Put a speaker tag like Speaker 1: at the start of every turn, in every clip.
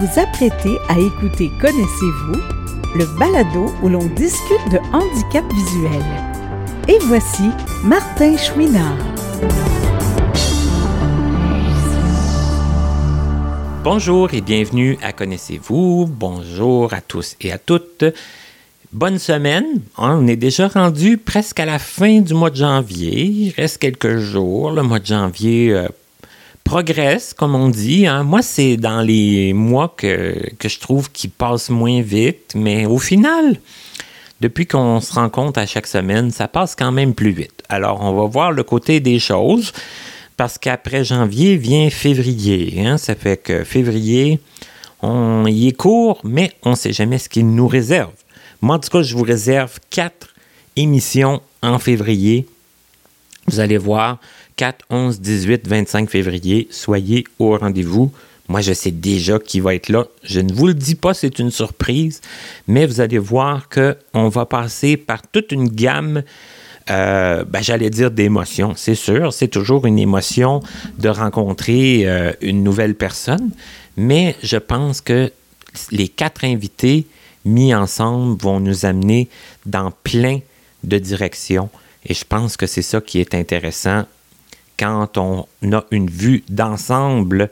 Speaker 1: vous apprêtez à écouter Connaissez-vous, le balado où l'on discute de handicap visuel. Et voici Martin Chouinard.
Speaker 2: Bonjour et bienvenue à Connaissez-vous. Bonjour à tous et à toutes. Bonne semaine. On est déjà rendu presque à la fin du mois de janvier. Il reste quelques jours. Le mois de janvier euh, progresse, comme on dit. Hein. Moi, c'est dans les mois que, que je trouve qu'il passe moins vite, mais au final, depuis qu'on se rencontre à chaque semaine, ça passe quand même plus vite. Alors, on va voir le côté des choses, parce qu'après janvier vient février. Hein. Ça fait que février, on y est court, mais on ne sait jamais ce qu'il nous réserve. Moi, en tout cas, je vous réserve quatre émissions en février. Vous allez voir, 4, 11, 18, 25 février. Soyez au rendez-vous. Moi, je sais déjà qui va être là. Je ne vous le dis pas, c'est une surprise, mais vous allez voir qu'on va passer par toute une gamme, euh, ben, j'allais dire d'émotions. C'est sûr, c'est toujours une émotion de rencontrer euh, une nouvelle personne, mais je pense que les quatre invités mis ensemble vont nous amener dans plein de directions. Et je pense que c'est ça qui est intéressant quand on a une vue d'ensemble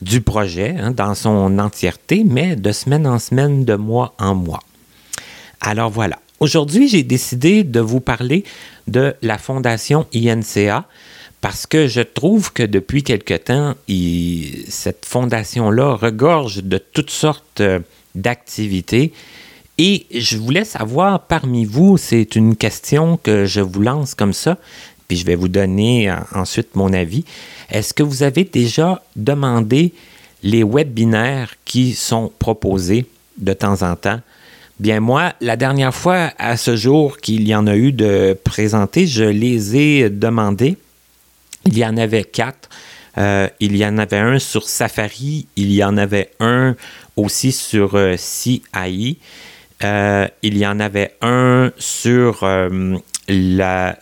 Speaker 2: du projet, hein, dans son entièreté, mais de semaine en semaine, de mois en mois. Alors voilà. Aujourd'hui, j'ai décidé de vous parler de la fondation INCA parce que je trouve que depuis quelque temps, cette fondation-là regorge de toutes sortes euh, d'activités. Et je voulais savoir parmi vous, c'est une question que je vous lance comme ça, puis je vais vous donner euh, ensuite mon avis. Est-ce que vous avez déjà demandé les webinaires qui sont proposés de temps en temps? Bien, moi, la dernière fois, à ce jour qu'il y en a eu de présentés, je les ai demandés. Il y en avait quatre. Euh, il y en avait un sur Safari, il y en avait un aussi sur euh. Il y en avait un sur la,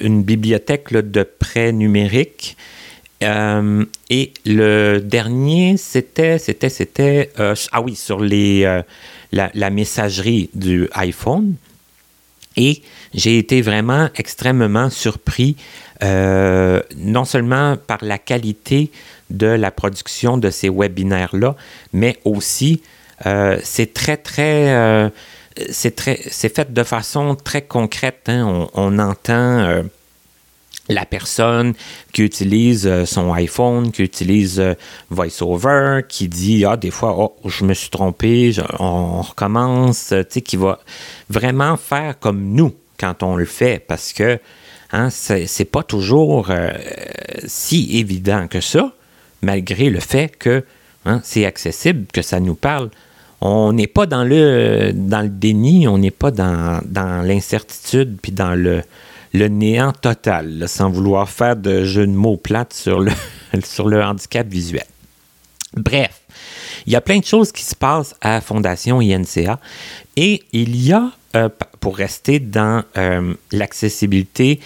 Speaker 2: une bibliothèque de prêts numériques. Euh, et le dernier, c'était, c'était, c'était, euh, ah oui, sur les, euh, la, messagerie du iPhone. Et j'ai été vraiment extrêmement surpris, non seulement par la qualité de la production de ces webinaires-là, mais aussi, c'est très, très c'est fait de façon très concrète. Hein. On, entend euh, la personne qui utilise euh, son iPhone, qui utilise euh, VoiceOver, qui dit ah des fois oh je me suis trompé, on recommence, tu sais, qui va vraiment faire comme nous quand on le fait parce que hein, c'est pas toujours si évident que ça, malgré le fait que hein, c'est accessible, que ça nous parle on n'est pas dans le, dans le déni, on n'est pas dans, l'incertitude, puis dans le, le néant total, sans vouloir faire de jeu de mots plates sur le, sur le handicap visuel. Bref, il y a plein de choses qui se passent à Fondation INCA et il y a, euh, pour rester dans euh, l'accessibilité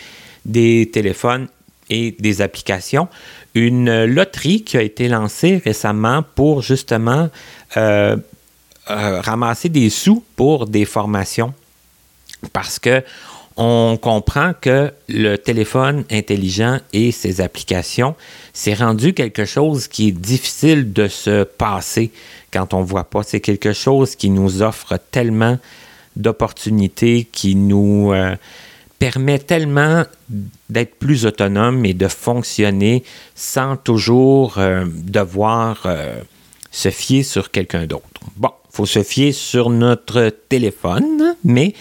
Speaker 2: des téléphones et des applications, une loterie qui a été lancée récemment pour justement euh, euh, ramasser des sous pour des formations parce que on comprend que le téléphone intelligent et ses applications, c'est rendu quelque chose qui est difficile de se passer quand on ne voit pas. C'est quelque chose qui nous offre tellement d'opportunités, qui nous euh, permet tellement d'être plus autonome et de fonctionner sans toujours euh, devoir se fier sur quelqu'un d'autre. Bon, faut se fier sur notre téléphone, mais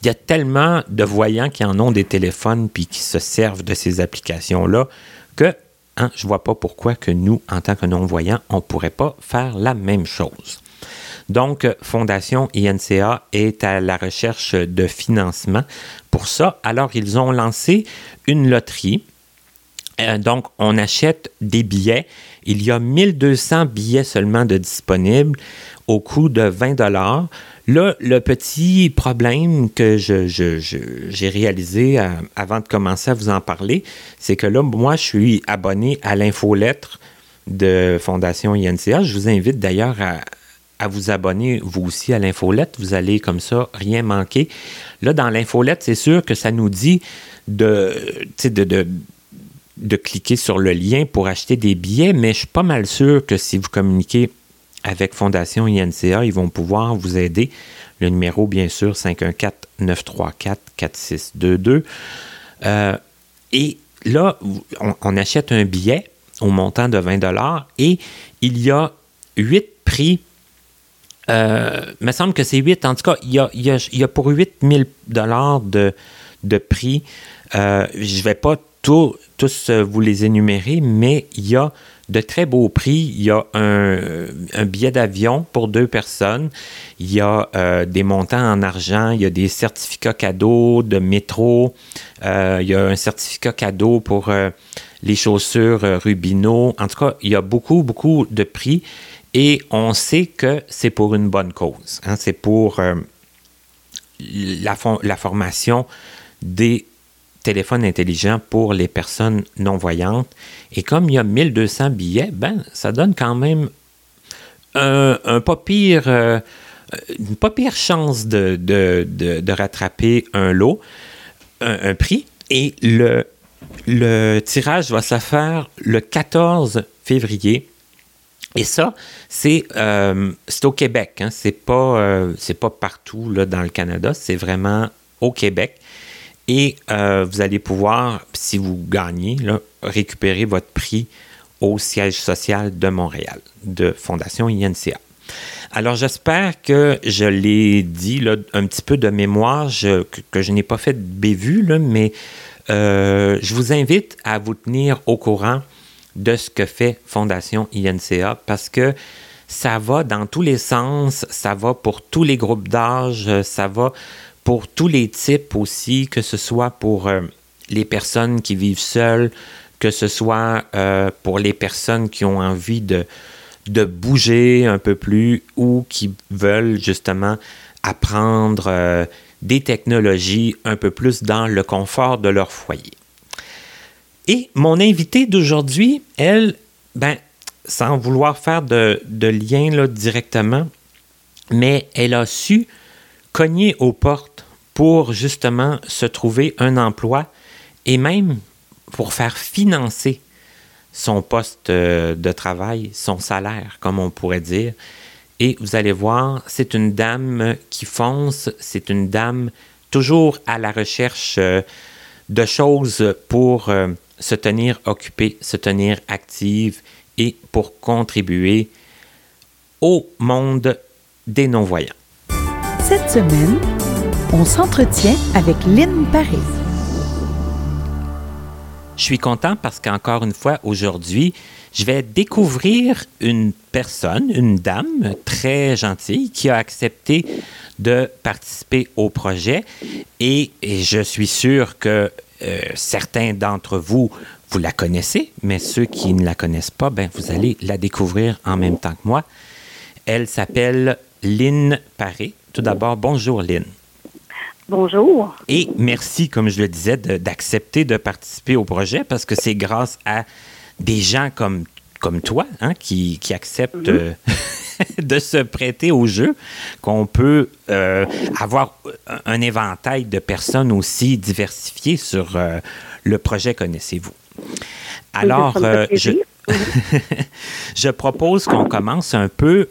Speaker 2: il y a tellement de voyants qui en ont des téléphones puis qui se servent de ces applications-là que hein, je ne vois pas pourquoi que nous, en tant que non-voyants, on ne pourrait pas faire la même chose. Donc, Fondation INCA est à la recherche de financement pour ça. Alors, ils ont lancé une loterie. Euh, donc, on achète des billets. Il y a 1200 billets seulement de disponibles au coût de 20 dollars. Là, le petit problème que j'ai réalisé euh, avant de commencer à vous en parler, c'est que là, moi, je suis abonné à l'infolettre de Fondation INCA. Je vous invite d'ailleurs à, vous abonner vous aussi à l'infolette. Vous allez comme ça rien manquer. Là, dans l'infolette, c'est sûr que ça nous dit de, de, cliquer sur le lien pour acheter des billets, mais je suis pas mal sûr que si vous communiquez avec Fondation INCA, ils vont pouvoir vous aider. Le numéro, bien sûr, 514-934-4622. Euh, et là, on, achète un billet au montant de 20 et il y a huit prix euh, il me semble que c'est 8. En tout cas, il y a, il y a, pour 8 000 de, de prix. Euh, je ne vais pas tous euh, vous les énumérer, mais il y a de très beaux prix. Il y a un, un billet d'avion pour deux personnes. Il y a des montants en argent. Il y a des certificats cadeaux de métro. il y a un certificat cadeau pour les chaussures Rubino. En tout cas, il y a beaucoup, beaucoup de prix. Et on sait que c'est pour une bonne cause. Hein. C'est pour euh, la, la, formation des téléphones intelligents pour les personnes non-voyantes. Et comme il y a 1200 billets, ben, ça donne quand même un, pas pire, euh, une pas pire chance de, de, de, rattraper un lot, un, un, prix. Et le, le tirage va se faire le 14 février et ça, c'est euh, au Québec. Hein? C'est pas, euh, pas partout là, dans le Canada. C'est vraiment au Québec. Et euh, vous allez pouvoir, si vous gagnez, récupérer votre prix au siège social de Montréal, de Fondation INCA. Alors, j'espère que je l'ai dit là, un petit peu de mémoire, que, je n'ai pas fait de bévue, là, mais je vous invite à vous tenir au courant de ce que fait Fondation INCA parce que ça va dans tous les sens, ça va pour tous les groupes d'âge, ça va pour tous les types aussi, que ce soit pour euh, les personnes qui vivent seules, que ce soit euh, pour les personnes qui ont envie de, de bouger un peu plus ou qui veulent justement apprendre euh, des technologies un peu plus dans le confort de leur foyer. Et mon invitée d'aujourd'hui, elle, ben, sans vouloir faire de, lien là, directement, mais elle a su cogner aux portes pour justement se trouver un emploi et même pour faire financer son poste euh, de travail, son salaire, comme on pourrait dire. Et vous allez voir, c'est une dame qui fonce, c'est une dame toujours à la recherche euh, de choses pour euh, se tenir occupée, se tenir active et pour contribuer au monde des non-voyants.
Speaker 1: Cette semaine, on s'entretient avec Lynn Paris.
Speaker 2: Je suis content parce qu'encore une fois, aujourd'hui, je vais découvrir une personne, une dame très gentille qui a accepté de participer au projet et, je suis sûr que euh, certains d'entre vous, vous la connaissez, mais ceux qui ne la connaissent pas, ben, vous allez la découvrir en même temps que moi. Elle s'appelle Lynn Paré. Tout d'abord, bonjour Lynn.
Speaker 3: Bonjour.
Speaker 2: Et merci, comme je le disais, d'accepter de, participer au projet parce que c'est grâce à des gens comme, comme toi hein, qui, qui, acceptent mhm. euh, de se prêter au jeu, qu'on peut euh, avoir un éventail de personnes aussi diversifiées sur euh, le projet Connaissez-vous. Alors, je, je, propose qu'on commence un peu,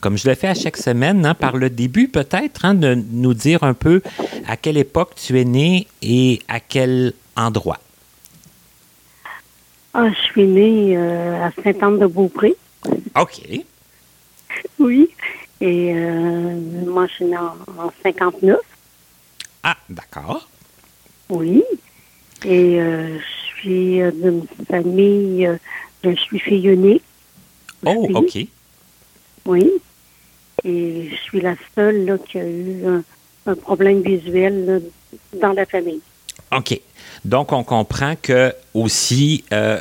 Speaker 2: comme je le fais à chaque semaine, hein, par le début peut-être, hein, de nous dire un peu à quelle époque tu es né et à quel endroit.
Speaker 3: Ah, je suis née à Saint-Anne-de-Beaupré.
Speaker 2: OK.
Speaker 3: Oui. Et euh, moi, je suis née en, 59.
Speaker 2: Ah, d'accord.
Speaker 3: Oui. Et euh, je suis euh, d'une famille, je suis fille unique.
Speaker 2: Oh, OK.
Speaker 3: Oui. Et je suis la seule là, qui a eu un, problème visuel dans la famille.
Speaker 2: OK. Donc, on comprend que aussi euh,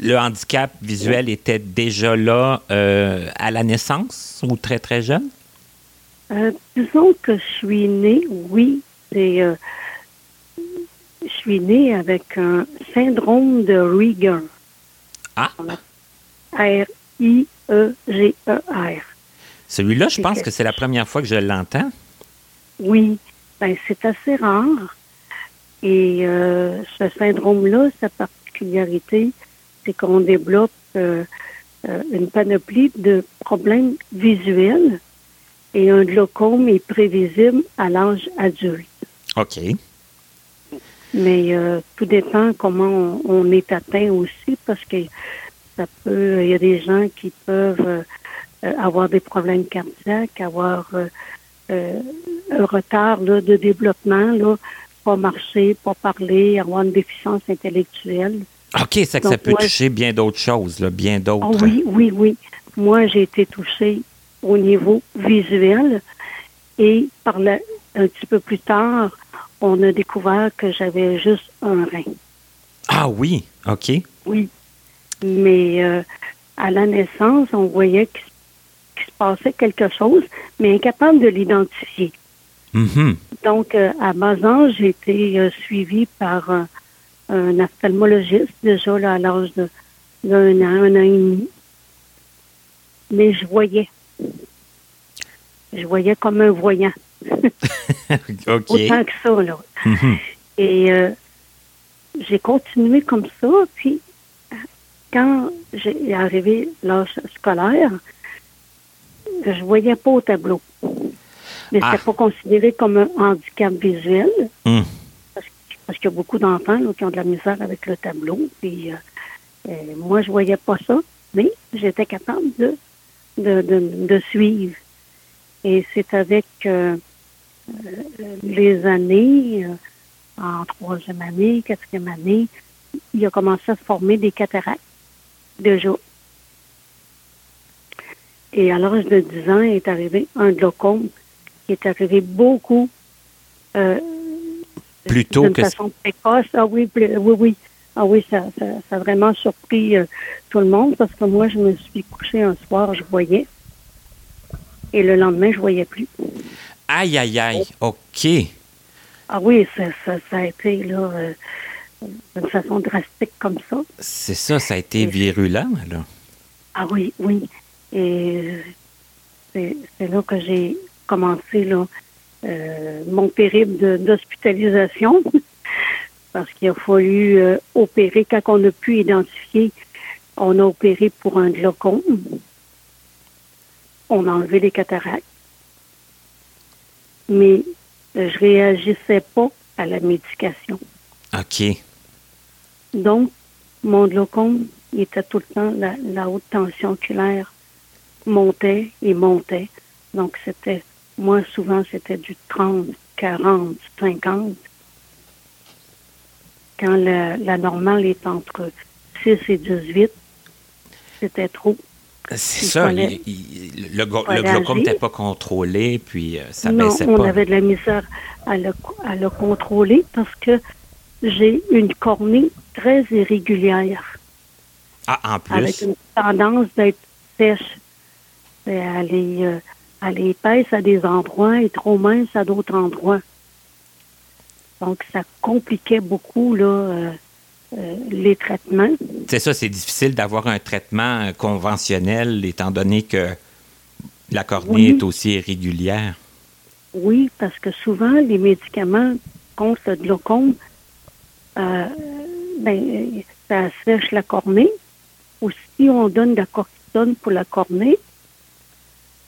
Speaker 2: le handicap visuel était déjà là euh, à la naissance ou très, très jeune?
Speaker 3: Euh, disons que je suis née, oui. C'est, je suis née avec un syndrome de Rieger.
Speaker 2: Ah!
Speaker 3: R-I-E-G-E-R.
Speaker 2: Celui-là, je pense
Speaker 3: que-
Speaker 2: que c'est la première fois que je l'entends.
Speaker 3: Oui, ben, c'est assez rare. Et euh, ce syndrome-là, sa particularité, c'est qu'on développe euh, euh, une panoplie de problèmes visuels et un glaucome est prévisible à l'âge adulte.
Speaker 2: OK.
Speaker 3: Mais euh, tout dépend comment on, on est atteint aussi, parce que ça peut, il y a des gens qui peuvent euh, euh, avoir des problèmes cardiaques, avoir euh, euh, un retard là, de développement, là, pas marcher, pas parler, avoir une déficience intellectuelle.
Speaker 2: OK, c'est que ça peut
Speaker 3: moi,
Speaker 2: toucher bien d'autres choses, là, bien d'autres.
Speaker 3: Ah oui, oui, oui. Moi, j'ai été touchée au niveau visuel et par la, un petit peu plus tard, on a découvert que j'avais juste un rein.
Speaker 2: Ah oui, OK.
Speaker 3: Oui. Mais euh, à la naissance, on voyait qu'il se passait quelque chose, mais incapable de l'identifier.
Speaker 2: Mhm.
Speaker 3: Donc, euh, à bas âge, j'ai été euh, suivie par un ophtalmologiste, déjà là, à l'âge de- d'un an, un an et demi. Mais je voyais. Je voyais comme un voyant.
Speaker 2: OK.
Speaker 3: Autant que ça, là.
Speaker 2: Mhm.
Speaker 3: Et euh, j'ai continué comme ça. Puis, quand j'ai arrivé l'âge scolaire, je voyais pas au tableau. Mais
Speaker 2: Ah.
Speaker 3: c'était pas considéré comme un handicap visuel.
Speaker 2: Hmm.
Speaker 3: Parce, qu'il y a beaucoup d'enfants qui ont de la misère avec le tableau. Puis, euh, euh, moi, je voyais pas ça, mais j'étais capable de, de, de, de suivre. Et c'est avec euh, les années, euh, en troisième année, quatrième année, il a commencé à se former des cataractes, déjà. Et à l'âge de 10 ans, est arrivé un glaucome qui est arrivé beaucoup euh,
Speaker 2: Plus tôt
Speaker 3: d'une
Speaker 2: que-
Speaker 3: façon précoce. Ah oui, plus- oui, oui. Ah oui, ça, ça, ça a vraiment surpris euh, tout le monde parce que moi, je me suis couchée un soir, je voyais. Et le lendemain, je voyais plus.
Speaker 2: Aïe, aïe, aïe. OK.
Speaker 3: Ah oui, ça, ça, ça a été là euh, d'une façon drastique comme ça.
Speaker 2: C'est ça, ça a été virulent, là.
Speaker 3: Ah oui, oui. Et euh, c'est c'est là que j'ai commencé là, euh, mon périple de- d'hospitalisation. Parce qu'il a fallu euh, opérer. Quand on a pu identifier, on a opéré pour un glaucome. On a enlevé les cataractes. Mais euh, je réagissais pas à la médication.
Speaker 2: OK.
Speaker 3: Donc, mon glaucome, il était tout le temps, la, la haute tension oculaire montait et montait. Donc, c'était, moi, souvent, c'était du 30, 40, 50. Quand la, la normale est entre 6 et 18, c'était trop.
Speaker 2: C'est ça.
Speaker 3: fallait-
Speaker 2: il- il- le, le glaucome n'était pas contrôlé, puis euh, ça
Speaker 3: non,
Speaker 2: baissait
Speaker 3: on
Speaker 2: pas.
Speaker 3: avait de la misère à le, à le contrôler parce que j'ai une cornée très irrégulière.
Speaker 2: Ah, en
Speaker 3: avec
Speaker 2: plus.
Speaker 3: une tendance d'être sèche. Elle est, euh, elle est épaisse à des endroits et trop mince à d'autres endroits. Donc, ça compliquait beaucoup là, euh, euh, les traitements.
Speaker 2: C'est ça, c'est difficile d'avoir un traitement euh, conventionnel, étant donné que la cornée
Speaker 3: Oui.
Speaker 2: est aussi irrégulière.
Speaker 3: Oui, parce que souvent, les médicaments contre le glaucome, euh, ben, ça sèche la cornée. Ou si on donne de la cortisone pour la cornée,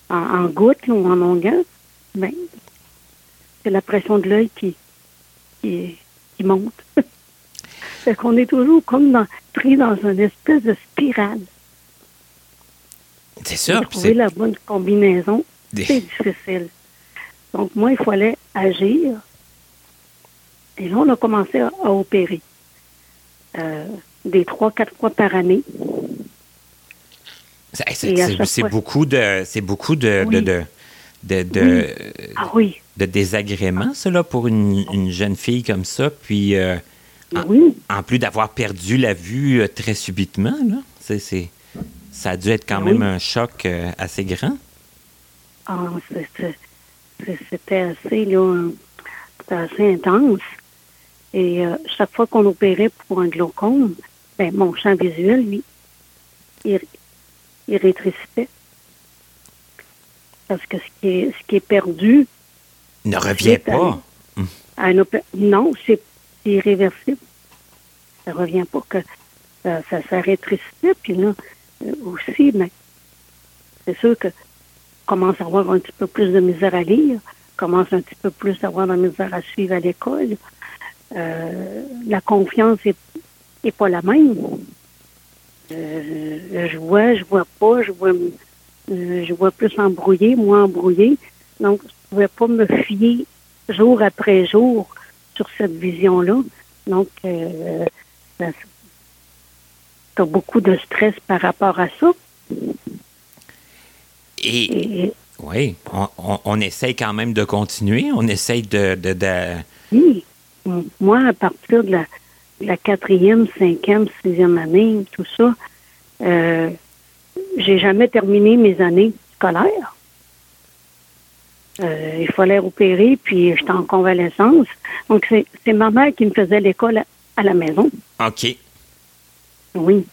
Speaker 3: en, en gouttes ou en onguent, ben, c'est la pression de l'œil qui, qui, qui monte. fait qu'on est toujours comme dans, pris dans une espèce de spirale.
Speaker 2: C'est puis
Speaker 3: trouver
Speaker 2: c'est-
Speaker 3: la bonne combinaison,
Speaker 2: Des-
Speaker 3: c'est difficile. Donc, moi, il fallait agir. Et là, on a commencé à, à opérer. Euh, des trois, quatre fois par année.
Speaker 2: c'est- beaucoup de, c'est beaucoup de,
Speaker 3: Oui.
Speaker 2: de, de, de,
Speaker 3: Ah oui,
Speaker 2: de désagréments, là, pour une, une jeune fille comme ça. Puis, euh, Ah.
Speaker 3: Oui.
Speaker 2: en plus d'avoir perdu la vue euh, très subitement, là, ça a dû être quand
Speaker 3: Oui.
Speaker 2: même un choc euh, assez grand.
Speaker 3: Ah, c'était assez, là, assez intense. Et euh, chaque fois qu'on opérait pour un glaucome, ben, mon champ visuel, lui, il, il rétrécissait. Parce que ce qui est, ce qui est perdu.
Speaker 2: Ne revient pas.
Speaker 3: non, c'est irréversible. Ça revient pas que ça, ça, rétrécissait. Puis là, euh, aussi, mais c'est sûr que commence à avoir un petit peu plus de misère à lire, commence un petit peu plus à avoir de misère à suivre à l'école. Euh, la confiance n'est pas la même. Euh, je vois, je vois pas, je vois, euh, je vois plus embrouillé, moins embrouillé. Donc, je pouvais pas me fier jour après jour sur cette vision-là. Donc, euh, tu as beaucoup de stress par rapport à ça.
Speaker 2: Et, oui, on, on, essaye quand même de continuer. On essaye de, de, de...
Speaker 3: Oui. Moi, à partir de la la quatrième, cinquième, sixième année, tout ça, euh, j'ai jamais terminé mes années scolaires. Euh, il fallait opérer, puis j'étais en convalescence. Donc, c'est ma mère qui me faisait l'école à, la maison.
Speaker 2: OK.
Speaker 3: Oui.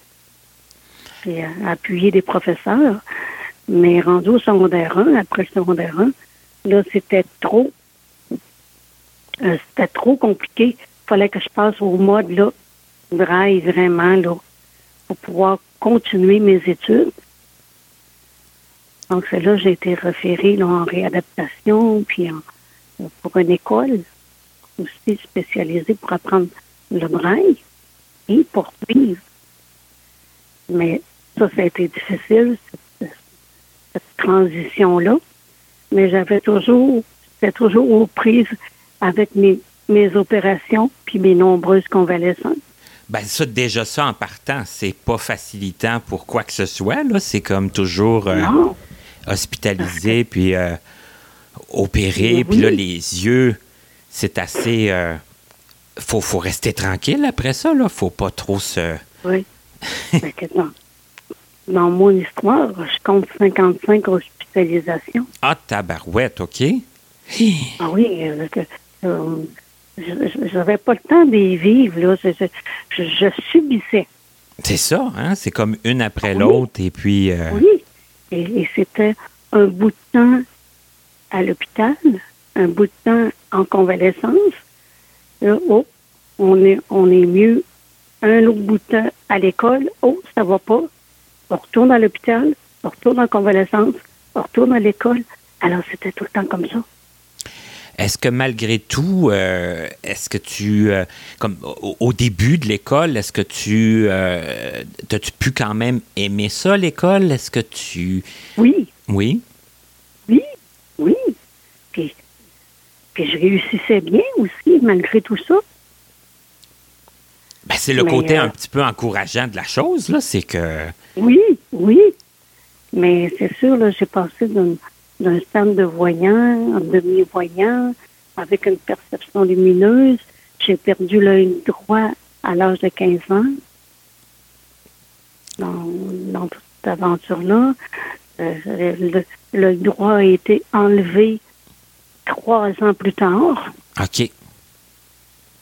Speaker 3: J'ai appuyé des professeurs. Mais rendu au secondaire 1, après le secondaire 1, là, c'était trop. Euh, c'était trop compliqué fallait que je passe au mode là, vraiment là, pour pouvoir continuer mes études. Donc c'est là que j'ai été référée en réadaptation, puis pour une école aussi spécialisée pour apprendre le braille et pour vivre. Mais ça, ça a été difficile, cette, cette transition-là. Mais j'avais toujours, j'étais toujours aux prises avec mes mes opérations puis mes nombreuses convalescences.
Speaker 2: Ben ça, déjà ça en partant, c'est pas facilitant pour quoi que ce soit. Là. C'est comme toujours euh, hospitalisé, puis euh, opéré, puis là, les yeux, c'est assez... Euh, faut, faut rester tranquille après ça, là. Faut pas trop se...
Speaker 3: Oui. dans, dans mon histoire, je compte 55 hospitalisations.
Speaker 2: Ah, tabarouette, OK.
Speaker 3: ah oui, je n'avais pas le temps d'y vivre. Là. Je, subissais.
Speaker 2: C'est ça, hein? C'est comme une après l'autre. Et puis. Euh,
Speaker 3: oui. Et, c'était un bout de temps à l'hôpital, un bout de temps en convalescence. Oh, on est, on est mieux. Un autre bout de temps à l'école. Oh, ça va pas. On retourne à l'hôpital, on retourne en convalescence, on retourne à l'école. Alors, c'était tout le temps comme ça.
Speaker 2: Est-ce que malgré tout, euh, est-ce que tu, euh, comme au, début de l'école, est-ce que tu, euh, as-tu pu quand même aimer ça, l'école? Est-ce que tu...
Speaker 3: Oui.
Speaker 2: Oui?
Speaker 3: Oui, oui. Puis, je réussissais bien aussi, malgré tout ça.
Speaker 2: Ben, c'est le côté un petit peu encourageant de la chose, là, c'est que...
Speaker 3: Oui, oui. Mais c'est sûr, là, j'ai passé d'un stade de voyant, demi-voyant, avec une perception lumineuse. J'ai perdu l'œil droit à l'âge de 15 ans. Dans, toute cette aventure-là, euh, l'œil droit a été enlevé trois ans plus tard.
Speaker 2: OK.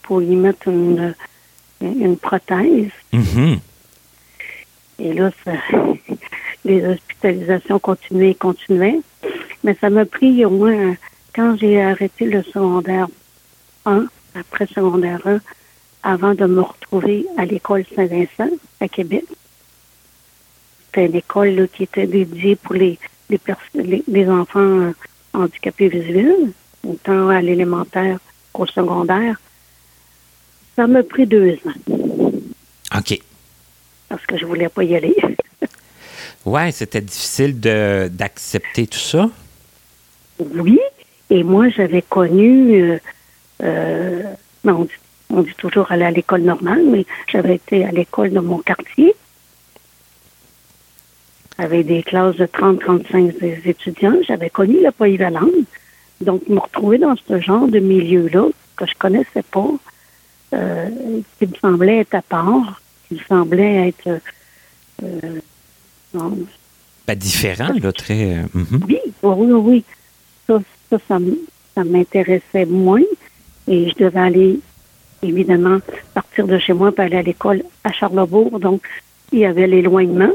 Speaker 3: Pour y mettre une, une prothèse.
Speaker 2: Mm-hmm.
Speaker 3: Et là, les hospitalisations continuaient et continuaient. Mais ça m'a pris au moins, quand j'ai arrêté le secondaire 1, après secondaire 1, avant de me retrouver à l'école Saint-Vincent à Québec. C'était une école qui était dédiée pour les, les, les, enfants euh, handicapés visuels, autant à l'élémentaire qu'au secondaire. Ça m'a pris deux ans.
Speaker 2: OK.
Speaker 3: Parce que je voulais pas y aller.
Speaker 2: ouais, c'était difficile d'accepter tout ça
Speaker 3: oui. Et moi, j'avais connu, euh, euh, on, dit, toujours aller à l'école normale, mais j'avais été à l'école de mon quartier avec des classes de 30-35 étudiants. J'avais connu la polyvalente. Donc, me retrouver dans ce genre de milieu-là que je connaissais pas, euh, qui me semblait être à part, qui me semblait être...
Speaker 2: pas différent, là, très...
Speaker 3: Mhm. Oui, oui, oui ça, ça, m'intéressait moins. Et je devais aller, évidemment, partir de chez moi pour aller à l'école à Charlebourg. Donc, il y avait l'éloignement.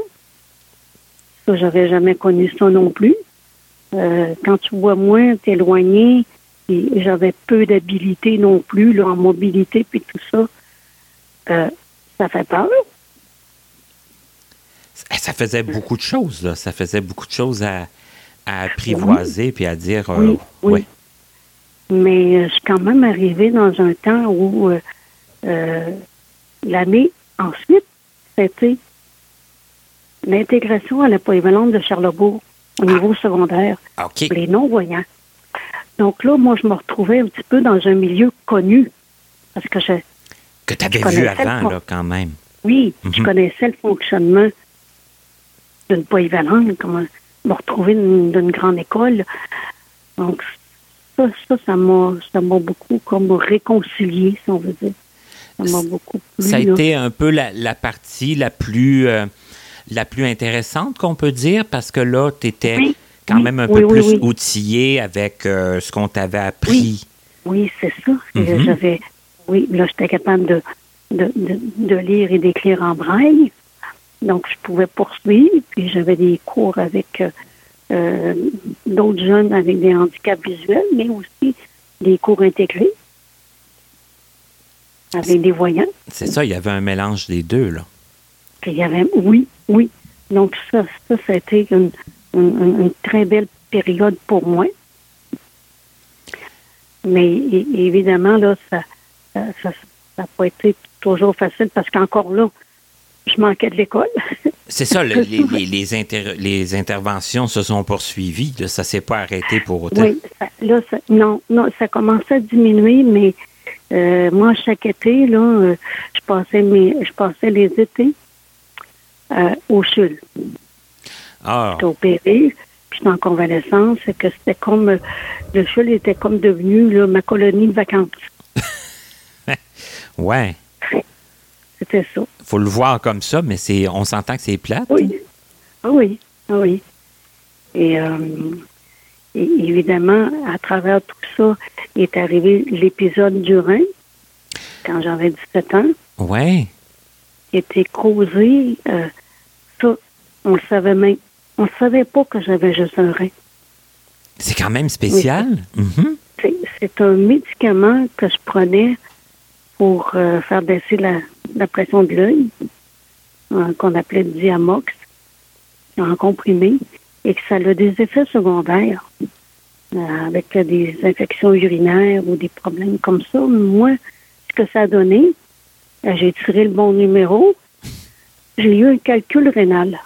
Speaker 3: Ça, j'avais jamais connu ça non plus. Euh, quand tu vois moins, t'éloigner, et j'avais peu d'habilité non plus, là, en mobilité, puis tout ça. Euh, ça fait peur.
Speaker 2: Ça faisait beaucoup de choses, là. Ça faisait beaucoup de choses à, à apprivoiser puis à dire.
Speaker 3: euh, oui, oui. Mais euh, je suis quand même arrivée dans un temps où euh, l'année ensuite, c'était l'intégration à la polyvalente de Charlebourg au niveau secondaire pour les non-voyants. Donc là, moi, je me retrouvais un petit peu dans un milieu connu parce que je,
Speaker 2: Que tu avais
Speaker 3: je
Speaker 2: vu avant, là, quand même.
Speaker 3: oui, je
Speaker 2: Mhm.
Speaker 3: connaissais le fonctionnement d'une polyvalente, comment me retrouver d'une grande école. Donc, ça, ça, ça m'a, ça m'a beaucoup comme réconcilié, si on veut dire. Ça m'a beaucoup plu.
Speaker 2: Ça a
Speaker 3: là.
Speaker 2: été un peu la, la partie la plus, euh, la plus intéressante qu'on peut dire parce que là, tu étais
Speaker 3: Oui,
Speaker 2: quand
Speaker 3: oui,
Speaker 2: même un
Speaker 3: oui,
Speaker 2: peu plus outillé avec euh, ce qu'on t'avait appris.
Speaker 3: Oui, c'est ça.
Speaker 2: Mhm.
Speaker 3: J'avais, oui, là, j'étais capable de, de, de, de lire et d'écrire en braille. Donc, je pouvais poursuivre. Puis, j'avais des cours avec euh, euh, d'autres jeunes avec des handicaps visuels, mais aussi des cours intégrés avec des voyants.
Speaker 2: C'est ça, il y avait un mélange des deux, là.
Speaker 3: Puis, il y avait, oui, oui. Donc, ça, ça, ça a été une, une- une très belle période pour moi. Mais évidemment, là, ça ça ça ça n'a pas été toujours facile parce qu'encore là, je manquais de l'école.
Speaker 2: C'est ça, le- les, les, les, inter- les interventions se sont poursuivies. Là, ça s'est pas arrêté pour autant.
Speaker 3: oui, ça- là, ça- non, non, ça commençait à diminuer, mais euh, moi, chaque été, là, euh, je passais mes, je passais les étés euh, au CHUL.
Speaker 2: Ah,
Speaker 3: J'étais opérée, puis j'étais en convalescence, que c'était comme le CHUL était comme devenu là, ma colonie de vacances.
Speaker 2: ouais.
Speaker 3: C'était ça.
Speaker 2: faut le voir comme ça, mais c'est on s'entend que c'est plate.
Speaker 3: Oui. Ah oui. Ah oui. Et, euh, et évidemment, à travers tout ça, est arrivé l'épisode du Rhin, quand j'avais 17 ans,
Speaker 2: Ouais.
Speaker 3: Qui était euh, ça, on le savait même. On ne savait pas que j'avais juste un rein.
Speaker 2: C'est quand même spécial. Mhm.
Speaker 3: C'est- C'est un médicament que je prenais pour euh, faire baisser la, la pression de l'œil, euh, qu'on appelait Diamox, en comprimé, et que ça a des effets secondaires, euh, avec des infections urinaires ou des problèmes comme ça. Moi, ce que ça a donné, j'ai tiré le bon numéro, j'ai eu un calcul rénal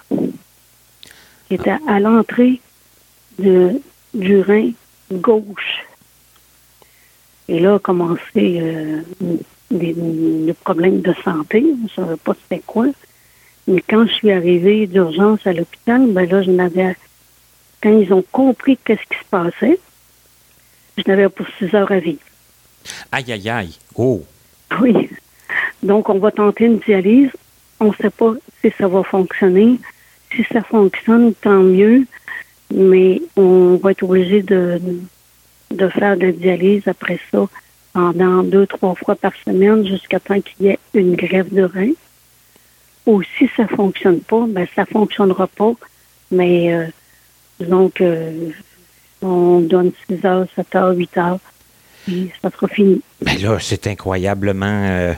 Speaker 3: qui était à l'entrée de, du rein gauche. Et là a commencé euh, des, des problèmes de santé. On ne savait pas c'était quoi. Mais quand je suis arrivée d'urgence à l'hôpital, ben là, je n'avais. Quand ils ont compris qu'est-ce qui se passait, je n'avais pour six heures à vivre.
Speaker 2: Aïe, aïe, aïe. Oh.
Speaker 3: Oui. Donc, on va tenter une dialyse. On ne sait pas si ça va fonctionner. Si ça fonctionne, tant mieux. Mais on va être obligé de, de faire de la dialyse après ça pendant deux, trois fois par semaine jusqu'à temps qu'il y ait une grève de rein. Ou si ça ne fonctionne pas, ben ça ne fonctionnera pas. Mais euh, disons que on donne 6 heures, 7 heures, 8 heures, puis ça sera fini.
Speaker 2: Ben là, c'est incroyablement euh,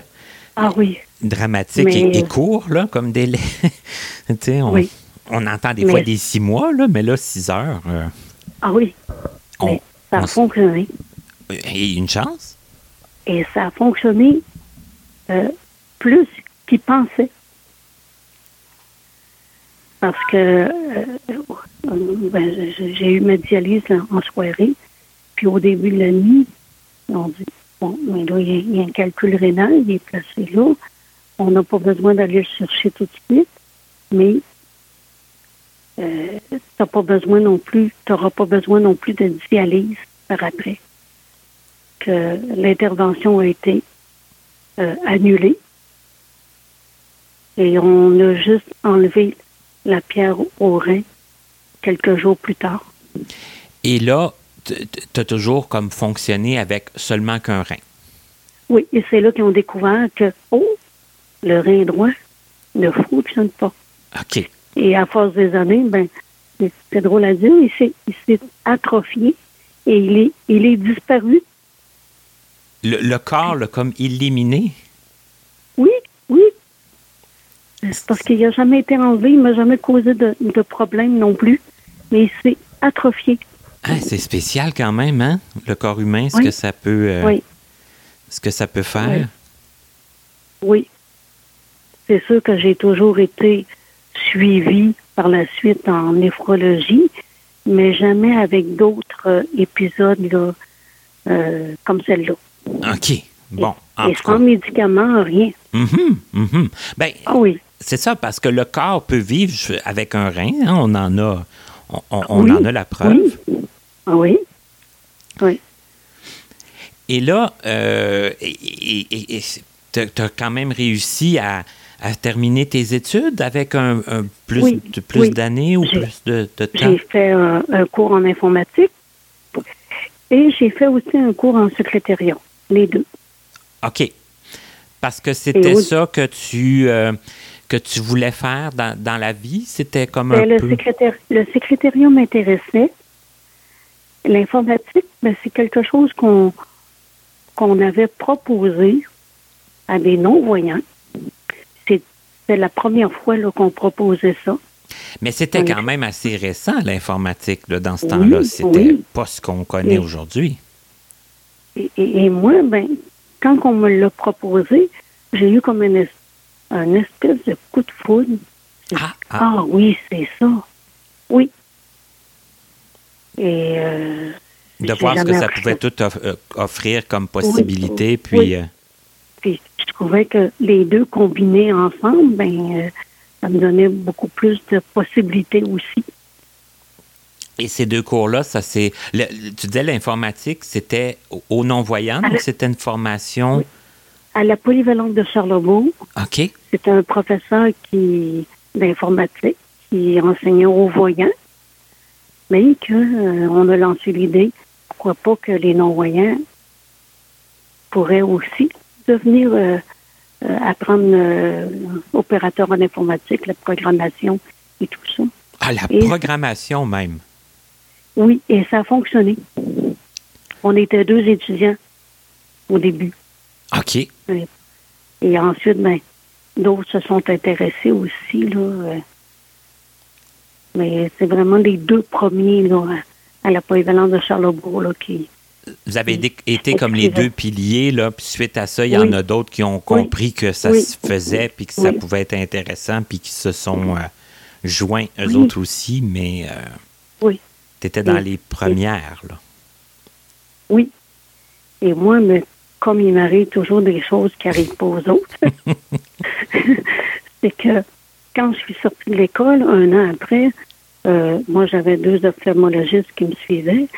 Speaker 3: Ah oui.
Speaker 2: dramatique
Speaker 3: Mais-
Speaker 2: et, et court, là, comme délai. tu sais, on,
Speaker 3: Oui.
Speaker 2: on entend des
Speaker 3: Mais-
Speaker 2: fois des six mois, là, mais là, six heures. euh,
Speaker 3: Ah oui.
Speaker 2: on-
Speaker 3: Mais ça
Speaker 2: on
Speaker 3: a fonctionné.
Speaker 2: et une chance?
Speaker 3: Et ça a fonctionné euh, plus qu'ils pensaient. Parce que euh, ben, j'ai eu ma dialyse en en soirée. Puis au début de la nuit, on dit Bon, mais là, il y, a- un calcul rénal, il est placé là. On n'a pas besoin d'aller le chercher tout de suite, mais euh, t'as pas besoin non plus, tu n'auras pas besoin non plus de dialyse par après. Que l'intervention a été euh, annulée et on a juste enlevé la pierre au rein quelques jours plus tard.
Speaker 2: Et là, tu as toujours comme fonctionné avec seulement qu'un rein?
Speaker 3: Oui, et c'est là qu'ils ont découvert que, oh, le rein droit ne fonctionne pas.
Speaker 2: OK.
Speaker 3: Et à force des années, ben, c'est drôle à dire, il s'est, atrophié et il est, il est disparu.
Speaker 2: Le, le corps l'a comme éliminé?
Speaker 3: Oui, oui. C'est parce qu'il n'a jamais été enlevé, il m'a jamais causé de, de problème non plus, mais il s'est atrophié.
Speaker 2: Ah, c'est spécial quand même, hein? Le corps humain, ce
Speaker 3: Oui.
Speaker 2: que ça peut, euh,
Speaker 3: Oui.
Speaker 2: ce que ça peut faire.
Speaker 3: Oui. C'est sûr que j'ai toujours été suivie par la suite en néphrologie, mais jamais avec d'autres euh, épisodes là, euh, comme celle-là.
Speaker 2: OK. Bon, en
Speaker 3: Et
Speaker 2: tout
Speaker 3: sans médicaments, rien.
Speaker 2: Ben,
Speaker 3: Ah oui.
Speaker 2: c'est ça, parce que le corps peut vivre avec un rein. hein, on en a, on, on- on
Speaker 3: Oui,
Speaker 2: en a la preuve.
Speaker 3: Oui. Ah oui? Oui.
Speaker 2: Et là, euh, tu as quand même réussi à, à terminer tes études avec un, un plus,
Speaker 3: Oui,
Speaker 2: de, plus
Speaker 3: oui.
Speaker 2: d'années ou
Speaker 3: J'ai-
Speaker 2: plus de, de temps?
Speaker 3: J'ai fait un, un cours en informatique et j'ai fait aussi un cours en secrétariat. Les deux.
Speaker 2: OK. Parce que c'était
Speaker 3: oui.
Speaker 2: ça que tu, euh, que tu voulais faire dans, dans la vie? C'était comme un
Speaker 3: Ben, le,
Speaker 2: peu...
Speaker 3: secrétaire, le secrétariat m'intéressait. L'informatique, ben, c'est quelque chose qu'on qu'on avait proposé à des non-voyants. C'est c'est la première fois qu'on proposait ça.
Speaker 2: Mais c'était quand même assez récent, l'informatique, dans ce temps-là. C'était
Speaker 3: oui.
Speaker 2: pas ce qu'on connaît aujourd'hui.
Speaker 3: Et, et- et moi, ben, quand on me l'a proposé, j'ai eu comme une, un espèce de coup de foudre.
Speaker 2: Ah, ah.
Speaker 3: Ah oui, c'est ça. Oui. Et euh,
Speaker 2: de voir ce que ça pouvait tout euh, offrir comme possibilité. Puis,
Speaker 3: Oui.
Speaker 2: euh,
Speaker 3: Puis je trouvais que les deux combinés ensemble, ben, ça me donnait beaucoup plus de possibilités aussi.
Speaker 2: et ces deux cours-là, ça c'est. le- Tu disais l'informatique, c'était au- aux non-voyants, donc c'était une formation.
Speaker 3: Oui. À la polyvalente de Charlebourg,
Speaker 2: OK.
Speaker 3: c'est un professeur qui d'informatique qui enseignait aux voyants, mais que euh, on a lancé l'idée, pourquoi pas que les non-voyants pourraient aussi devenir euh, euh, apprendre euh, opérateur en informatique, la programmation et tout ça.
Speaker 2: Ah, la
Speaker 3: Et-
Speaker 2: programmation même.
Speaker 3: Oui, et ça a fonctionné. On était deux étudiants au début.
Speaker 2: OK.
Speaker 3: Et ensuite, ben, d'autres se sont intéressés aussi. Là. Mais c'est vraiment les deux premiers là, à, à la polyvalence de Charlebourg là, qui.
Speaker 2: Vous avez été comme les deux piliers, là, puis suite à ça, il y
Speaker 3: Oui.
Speaker 2: en a d'autres qui ont compris que ça
Speaker 3: Oui.
Speaker 2: se faisait, puis que ça pouvait être intéressant, puis qui se sont euh, joints eux autres aussi, mais euh,
Speaker 3: Oui.
Speaker 2: tu étais dans les premières. Là.
Speaker 3: Oui. Et moi, mais comme il m'arrive toujours des choses qui n'arrivent pas aux autres, c'est que quand je suis sortie de l'école, un an après, euh, moi j'avais deux ophtalmologistes qui me suivaient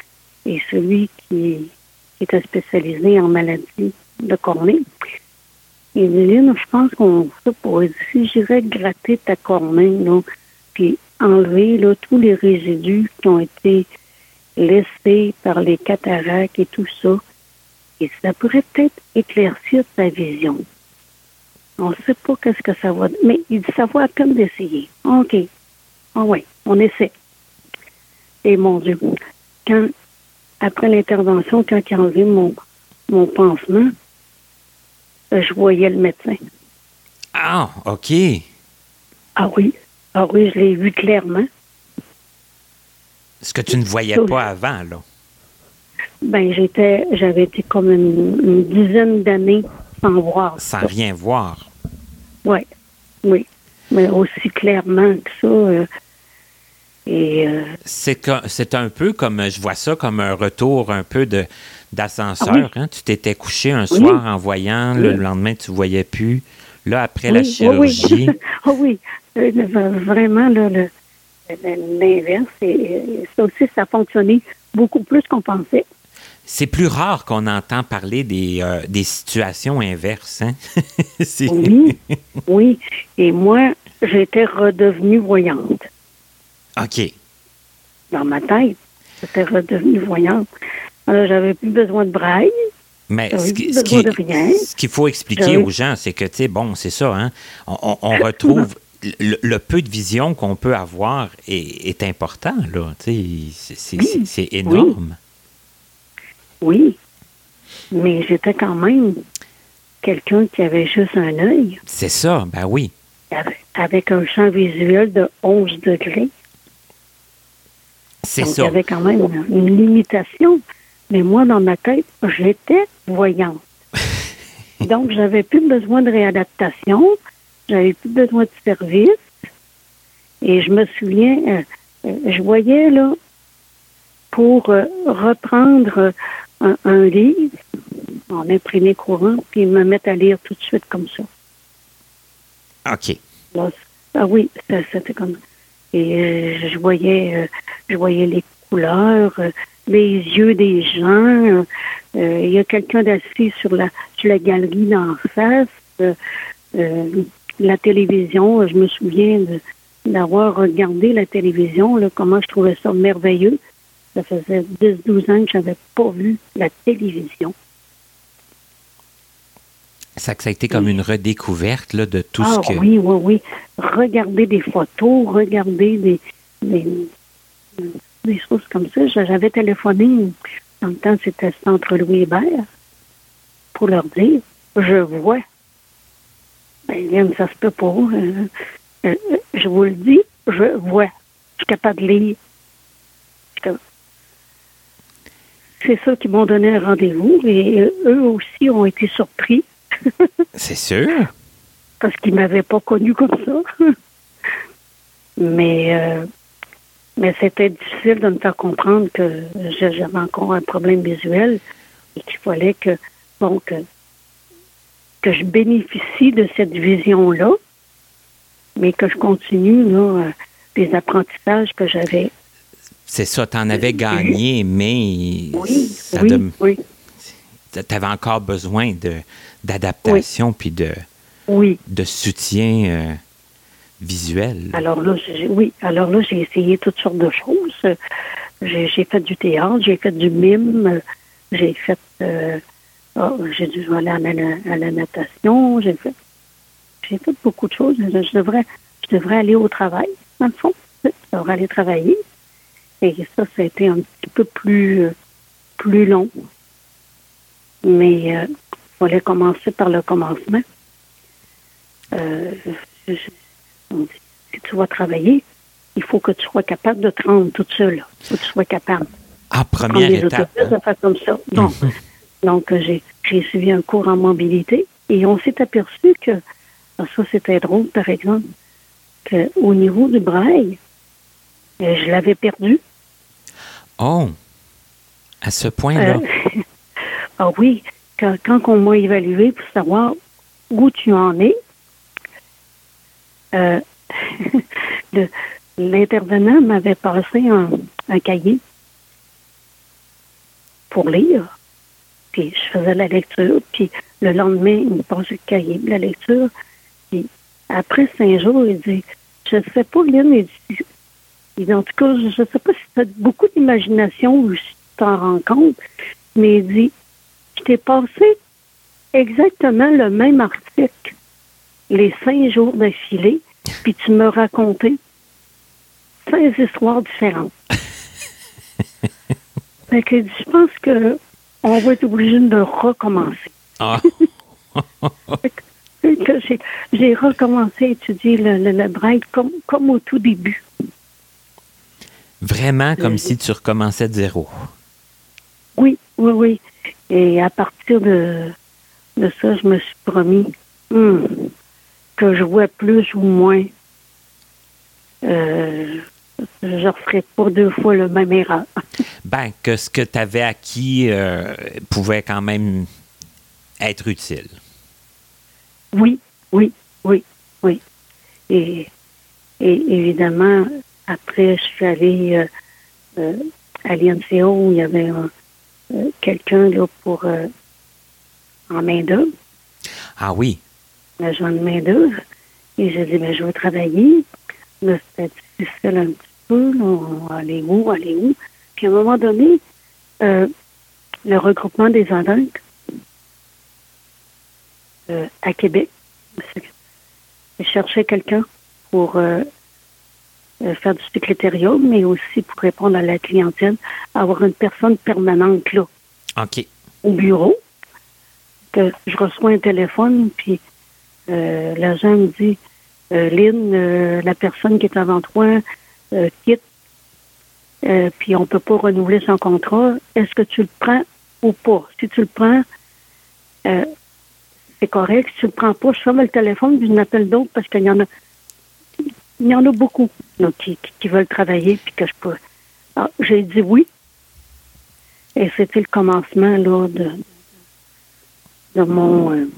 Speaker 3: et celui qui, était spécialisé en maladie de cornée. Il dit, je pense qu'on ça pour si j'irais gratter ta cornée, là, puis enlever là, tous les résidus qui ont été laissés par les cataractes et tout ça, et ça pourrait peut-être éclaircir ta vision. On ne sait pas qu'est-ce que ça va. Mais il dit, ça vaut à peine d'essayer. OK. Ah oui, on essaie. Et mon Dieu, quand, après l'intervention, quand il a enlevé mon, mon pansement, euh, je voyais le médecin.
Speaker 2: Ah, OK.
Speaker 3: Ah oui, ah oui, je l'ai vu clairement.
Speaker 2: Ce que tu ne voyais
Speaker 3: Oui.
Speaker 2: pas avant, là.
Speaker 3: Ben, j'étais, j'avais été comme une, une dizaine d'années sans voir.
Speaker 2: Sans rien voir.
Speaker 3: Oui, oui. Mais aussi clairement que ça. euh, et euh,
Speaker 2: C'est un peu comme, je vois ça comme un retour un peu de d'ascenseur.
Speaker 3: Ah oui.
Speaker 2: hein. Tu t'étais couché un
Speaker 3: Oui.
Speaker 2: soir en voyant, le lendemain, tu ne voyais plus. Là, après la chirurgie,
Speaker 3: Oui, Ah oui. Euh, le- vraiment, là, le- le- l'inverse. et- et ça aussi, ça a fonctionné beaucoup plus qu'on pensait.
Speaker 2: C'est plus rare qu'on entend parler des, euh, des situations inverses. Hein? C'est-
Speaker 3: Oui, oui. Et moi, j'étais redevenue voyante.
Speaker 2: OK.
Speaker 3: Dans ma tête, j'étais redevenue voyante. Alors, j'avais plus besoin de braille.
Speaker 2: Mais ce qui- ce qui- ce qu'il faut expliquer aux gens, c'est que, tu sais, bon, c'est ça, hein? On, retrouve le, peu de vision qu'on peut avoir est, important, là. C'est énorme.
Speaker 3: Oui. Mais j'étais quand même quelqu'un qui avait juste un œil.
Speaker 2: C'est ça, ben oui.
Speaker 3: Avec, un champ visuel de 11 degrés.
Speaker 2: C'est ça.
Speaker 3: Il y avait quand même une, limitation. Mais moi, dans ma tête, j'étais voyante. Donc, j'avais plus besoin de réadaptation. J'avais plus besoin de service. Et je me souviens, euh, euh, je voyais, là, pour euh, reprendre un, livre en imprimé courant, puis me mettre à lire tout de suite comme ça.
Speaker 2: OK.
Speaker 3: ah oui, c'était comme et je voyais je voyais les couleurs, les yeux des gens. Il y a quelqu'un assis sur la sur la galerie d'en face la télévision, je me souviens d'avoir regardé la télévision, là, comment je trouvais ça merveilleux. Ça faisait 10-12 ans que je n'avais pas vu la télévision.
Speaker 2: Ça, ça a été comme une redécouverte là, de tout
Speaker 3: ce
Speaker 2: ah que.
Speaker 3: Oui, oui, oui. Regarder des photos, regarder des, des, choses comme ça. J'avais téléphoné, dans le temps, c'était Centre Louis Hébert, pour leur dire je vois ben, ça se peut pas. Euh, euh, je vous le dis, je vois. Je suis capable de lire. C'est ça qui m'ont donné un rendez-vous et euh, eux aussi ont été surpris.
Speaker 2: C'est sûr.
Speaker 3: Parce qu'ils ne m'avaient pas connu comme ça. mais mais c'était difficile de me faire comprendre que j'avais encore un problème visuel et qu'il fallait que, bon, que que je bénéficie de cette vision-là, mais que je continue là, les euh, apprentissages que j'avais.
Speaker 2: C'est ça, tu en avais gagné, mais
Speaker 3: oui, ça oui,
Speaker 2: tu avais encore besoin de, d'adaptation puis de,
Speaker 3: oui.
Speaker 2: de soutien euh, visuel.
Speaker 3: Alors là, oui, alors là, j'ai essayé toutes sortes de choses. J'ai, fait du théâtre, j'ai fait du mime, j'ai fait euh, Oh, j'ai dû aller à la, natation, j'ai fait, j'ai fait beaucoup de choses. Je, devrais, je devrais aller au travail, dans le fond. Je devrais aller travailler. Et ça, ça a été un petit peu plus, plus long. Mais il euh, fallait commencer par le commencement. Euh, si tu vas travailler, il faut que tu sois capable de te rendre toute seule. Il faut que tu sois capable.
Speaker 2: Ah, première étape.
Speaker 3: De faire comme ça. Donc, Donc, j'ai, suivi un cours en mobilité et on s'est aperçu que, ça c'était drôle par exemple, qu'au niveau du braille, euh, je l'avais perdu.
Speaker 2: Oh, à ce point-là.
Speaker 3: Euh, ah oui, quand, on m'a évalué pour savoir où tu en es, euh, l'intervenant m'avait passé un cahier pour lire. Puis je faisais la lecture, puis le lendemain, il me passait le cahier de la lecture, puis après cinq jours, il dit, je ne sais pas, Lynn, dit, en tout cas, je ne sais pas si tu as beaucoup d'imagination ou si tu t'en rends compte, mais il dit, je t'ai passé exactement le même article les cinq jours d'affilée, puis tu me racontais cinq histoires différentes. fait que je pense que on va être obligé de recommencer. Ah. j'ai recommencé à étudier le, le, comme, comme au tout début.
Speaker 2: Vraiment comme si tu recommençais de zéro.
Speaker 3: Oui, oui, oui. Et à partir de, de ça, je me suis promis hmm, que je vois plus ou moins. Euh, je ne referai pas deux fois le même erreur.
Speaker 2: ben, que ce que tu avais acquis euh, pouvait quand même être utile.
Speaker 3: Oui, oui, oui, oui. Et, évidemment, après, je suis allée euh, euh, à l'INCO où il y avait quelqu'un là pour en main-d'œuvre.
Speaker 2: Ah oui.
Speaker 3: L'agent de main-d'œuvre. Et j'ai dit, mais je veux travailler. Mais c'était difficile un petit peu. On allait où, aller où? Puis à un moment donné, euh, le regroupement des Andins euh, à Québec, je cherchais quelqu'un pour euh, euh, faire du secrétariat, mais aussi pour répondre à la clientèle, avoir une personne permanente là.
Speaker 2: OK.
Speaker 3: Au bureau, que je reçois un téléphone, puis euh, l'agent me dit Lynn, la personne qui est avant toi quitte, puis on ne peut pas renouveler son contrat. Est-ce que tu le prends ou pas? Si tu le prends, c'est correct. Si tu le prends pas, je ferme le téléphone, puis je m'appelle d'autres parce qu'il y en a il y en a beaucoup qui, veulent travailler puis que je peux. Ah, j'ai dit oui. Et c'était le commencement là, de, de mon euh,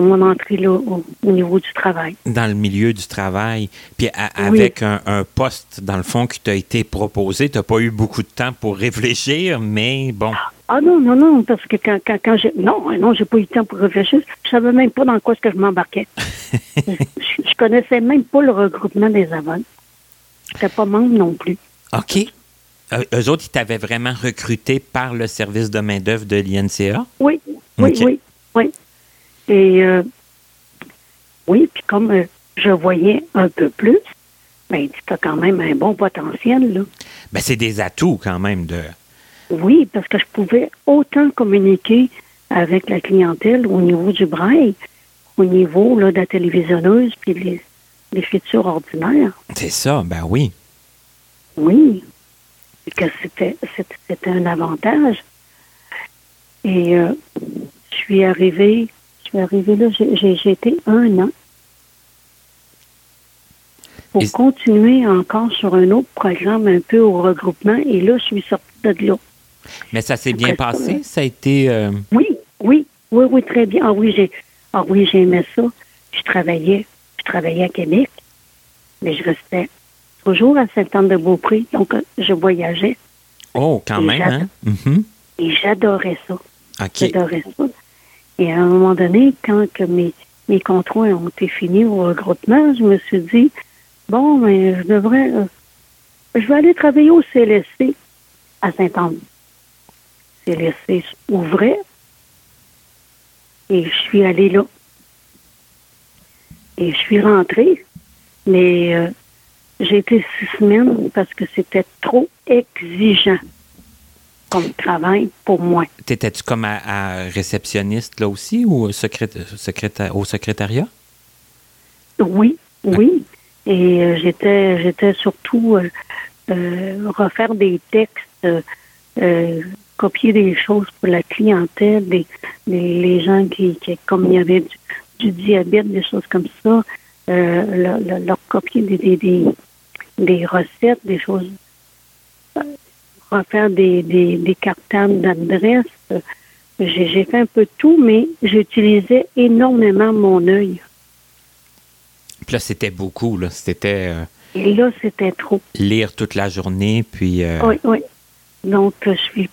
Speaker 3: mon entrée là, au, niveau du travail.
Speaker 2: Dans le milieu du travail. Puis avec un, poste, dans le fond, qui t'a été proposé, tu n'as pas eu beaucoup de temps pour réfléchir, mais bon.
Speaker 3: Ah non, non, non, parce que quand, quand, quand j'ai. Non, non, j'ai pas eu le temps pour réfléchir. Je savais même pas dans quoi que je m'embarquais. je, connaissais même pas le regroupement des avants. Je n'étais pas membre non plus.
Speaker 2: OK. Euh, eux autres, ils t'avaient vraiment recruté par le service de main-d'œuvre de l'INCA?
Speaker 3: Oui, oui, oui, oui. Et euh, oui, puis comme euh, je voyais un peu plus, ben, tu as quand même un bon potentiel, là.
Speaker 2: Ben, c'est des atouts quand même de.
Speaker 3: Oui, parce que je pouvais autant communiquer avec la clientèle au niveau du braille, au niveau là, de la télévisionneuse, puis les, les futurs ordinaires.
Speaker 2: C'est ça, ben oui.
Speaker 3: Oui, que c'était, c'était un avantage. Et euh, je suis arrivée, suis arrivée là, j'ai, été un an pour continuer encore sur un autre programme un peu au regroupement. Et là, je suis sortie de là.
Speaker 2: Mais ça s'est bien passé? Ça a été... Euh,
Speaker 3: oui, oui, oui, oui, très bien. Ah oui, j'ai ah oui, j'aimais ça. Je travaillais. Je travaillais à Québec, mais je restais toujours à Saint-Anne-de-Beaupré, donc euh, je voyageais.
Speaker 2: Oh, quand même, hein? Mm-hmm.
Speaker 3: Et j'adorais ça. J'adorais ça. Et à un moment donné, quand que mes, mes contrats ont été finis au regroupement, je me suis dit, bon, mais je devrais... Euh, je vais aller travailler au CLSC à Saint-Anne. CLSC ouvrait et je suis allée là. Et je suis rentrée, mais euh, j'ai été six semaines parce que c'était trop exigeant comme travail pour moi.
Speaker 2: T'étais-tu comme à, réceptionniste là aussi ou au, au secrétariat?
Speaker 3: Oui, oui. Et euh, j'étais j'étais surtout euh, refaire des textes copier des choses pour la clientèle, des, les gens qui, qui, comme il y avait du, diabète, des choses comme ça, euh, leur, copier des, des, des, recettes, des choses, euh, refaire des, des, des cartables d'adresse. j'ai fait un peu tout, mais j'utilisais énormément mon œil.
Speaker 2: Puis là, c'était beaucoup, là. C'était. Euh,
Speaker 3: Et là, c'était trop.
Speaker 2: Lire toute la journée, puis.
Speaker 3: Oui, oui. Donc, je suis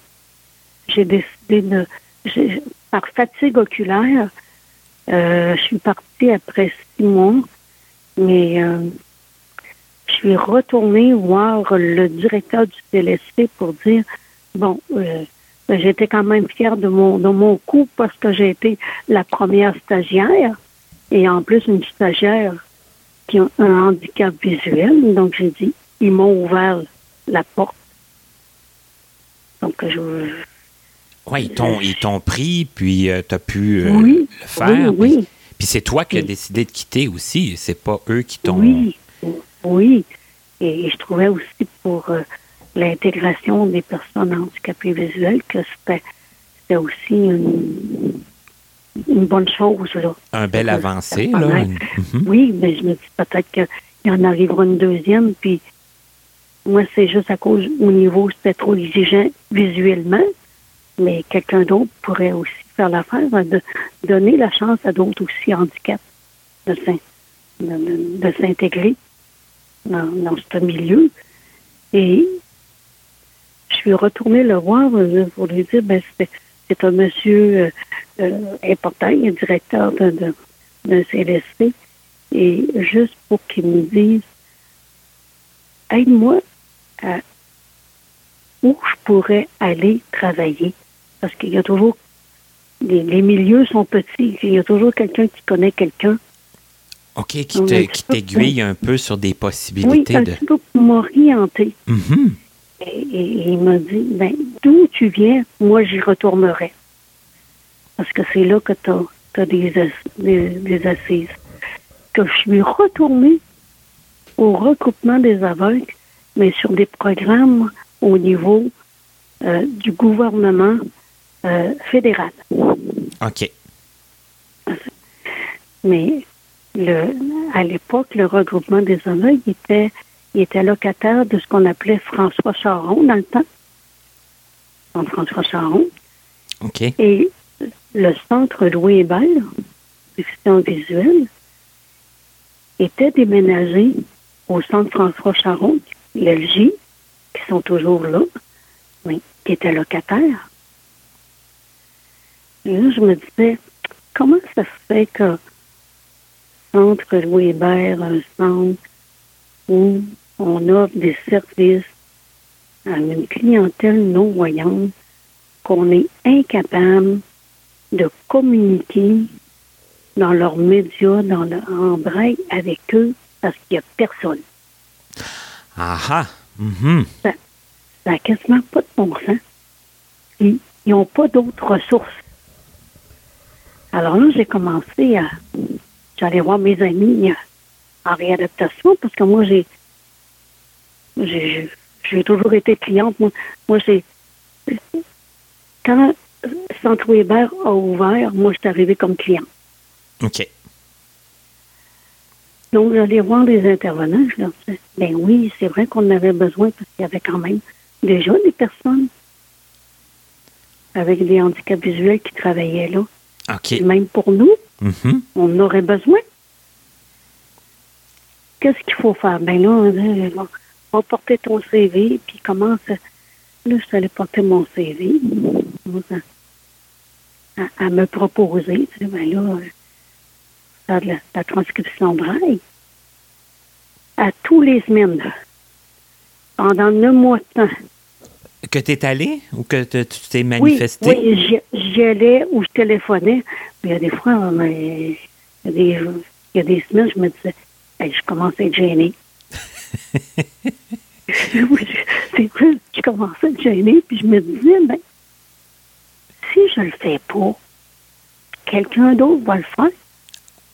Speaker 3: j'ai décidé de. Par fatigue oculaire, euh, je suis partie après six mois, mais euh, suis retournée voir le directeur du CLSC pour dire bon, euh, j'étais quand même fière de mon de mon coup parce que j'ai été la première stagiaire et en plus une stagiaire qui a un handicap visuel. Donc j'ai dit, ils m'ont ouvert la porte. Donc je
Speaker 2: oui, ils t'ont, pris, puis euh, tu as pu euh,
Speaker 3: le
Speaker 2: faire.
Speaker 3: Oui,
Speaker 2: Puis, c'est toi qui as décidé de quitter aussi. C'est pas eux qui t'ont.
Speaker 3: Oui, oui. Et je trouvais aussi pour euh, l'intégration des personnes handicapées visuelles que c'était, aussi une, bonne chose. Là.
Speaker 2: Un bel avancé, là.
Speaker 3: Mhm. Oui, mais je me dis peut-être qu'il y en arrivera une deuxième, puis moi, c'est juste à cause au niveau, c'était trop exigeant visuellement mais quelqu'un d'autre pourrait aussi faire l'affaire de donner la chance à d'autres aussi handicapés de, s'intégrer dans, dans ce milieu. Et je suis retournée le voir euh, pour lui dire, ben, c'est un monsieur euh, euh, important, il est directeur d'un de, CLSC, et juste pour qu'il me dise, aide-moi à où je pourrais aller travailler parce qu'il y a toujours les, milieux sont petits, il y a toujours quelqu'un qui connaît quelqu'un.
Speaker 2: OK, qui
Speaker 3: On
Speaker 2: te-
Speaker 3: a
Speaker 2: qui t'aiguille un peu sur des possibilités de.
Speaker 3: m'orienter.
Speaker 2: Mhm.
Speaker 3: Et, et- et il m'a dit, ben, d'où tu viens, moi j'y retournerai. Parce que c'est là que tu as, des, ass- des, des assises. Que je suis retournée au recoupement des aveugles, mais sur des programmes au niveau euh, du gouvernement euh, fédéral.
Speaker 2: OK.
Speaker 3: Mais le, à l'époque, le regroupement des aveugles était, il était locataire de ce qu'on appelait François Charon dans le temps. Donc, François Charon.
Speaker 2: OK.
Speaker 3: Et le centre Louis Hébert, déficience visuelle, était déménagé au centre François Charon, l'LJ, qui sont toujours là, oui, qui était locataire. Et là, je me disais, comment ça se fait que centre Louis Hébert, un centre où on offre des services à une clientèle non-voyante, qu'on est incapable de communiquer dans leurs médias, dans le, en braille avec eux, parce qu'il n'y a personne.
Speaker 2: Ah ah. Mhm.
Speaker 3: Ça n'a quasiment pas de bon sens. Ils n'ont pas d'autres ressources. Alors là, j'ai commencé à. J'allais voir mes amis euh, en réadaptation parce que moi, j'ai. J'ai j'ai toujours été cliente. Moi, moi j'ai. Quand Centre Weber a ouvert, moi, je suis arrivée comme cliente.
Speaker 2: OK.
Speaker 3: Donc, j'allais voir les intervenants. Je leur disais, ben oui, c'est vrai qu'on en avait besoin parce qu'il y avait quand même déjà des personnes avec des handicaps visuels qui travaillaient là. Même pour nous,
Speaker 2: Mhm.
Speaker 3: on en aurait besoin. Qu'est-ce qu'il faut faire? Ben là, on dit, bon, va porter ton CV, puis commence. Là, je suis allée porter mon CV. À, me proposer. Tu sais, ben là, faire de la, de la transcription braille. À tous les semaines. Pendant neuf mois de temps.
Speaker 2: Que tu es allé ou que tu t'es
Speaker 3: Oui,
Speaker 2: manifesté?
Speaker 3: oui j'y- j'y allais ou je téléphonais. Mais il y a des fois, il, y a des, il y a des semaines, je me disais, Hey, je commence à être gênée. Oui, c'est vrai, je commençais à être gênée, puis je me disais, ben, si je le fais pas, quelqu'un d'autre va le faire.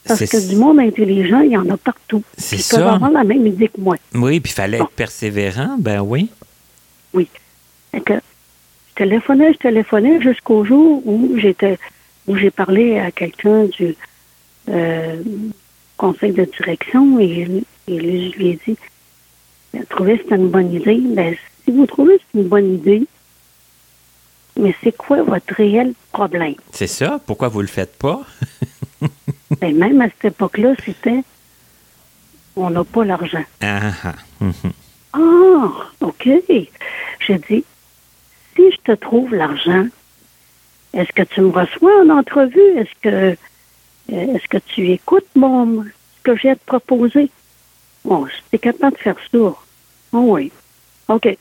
Speaker 3: Parce que du monde intelligent, il y en a partout.
Speaker 2: C'est
Speaker 3: Ils peuvent
Speaker 2: ça.
Speaker 3: avoir la même idée que moi.
Speaker 2: Oui, puis il fallait
Speaker 3: Bon.
Speaker 2: être persévérant. Ben oui.
Speaker 3: Oui. Fait que je téléphonais, je téléphonais jusqu'au jour où j'étais où j'ai parlé à quelqu'un du euh, conseil de direction et, et lui, je lui ai dit ben, trouvez que c'est une bonne idée. Ben, si vous trouvez que c'est une bonne idée, mais c'est quoi votre réel problème?
Speaker 2: C'est ça. Pourquoi vous le faites pas?
Speaker 3: Ben, même à cette époque-là, c'était on n'a pas l'argent.
Speaker 2: Ah ah.
Speaker 3: Ah, OK. J'ai dit, si je te trouve l'argent, est-ce que tu me reçois en entrevue? Est-ce que euh, est-ce que tu écoutes mon ce que j'ai à te proposer? Bon, j'étais capable de faire ça. Oh oui. OK.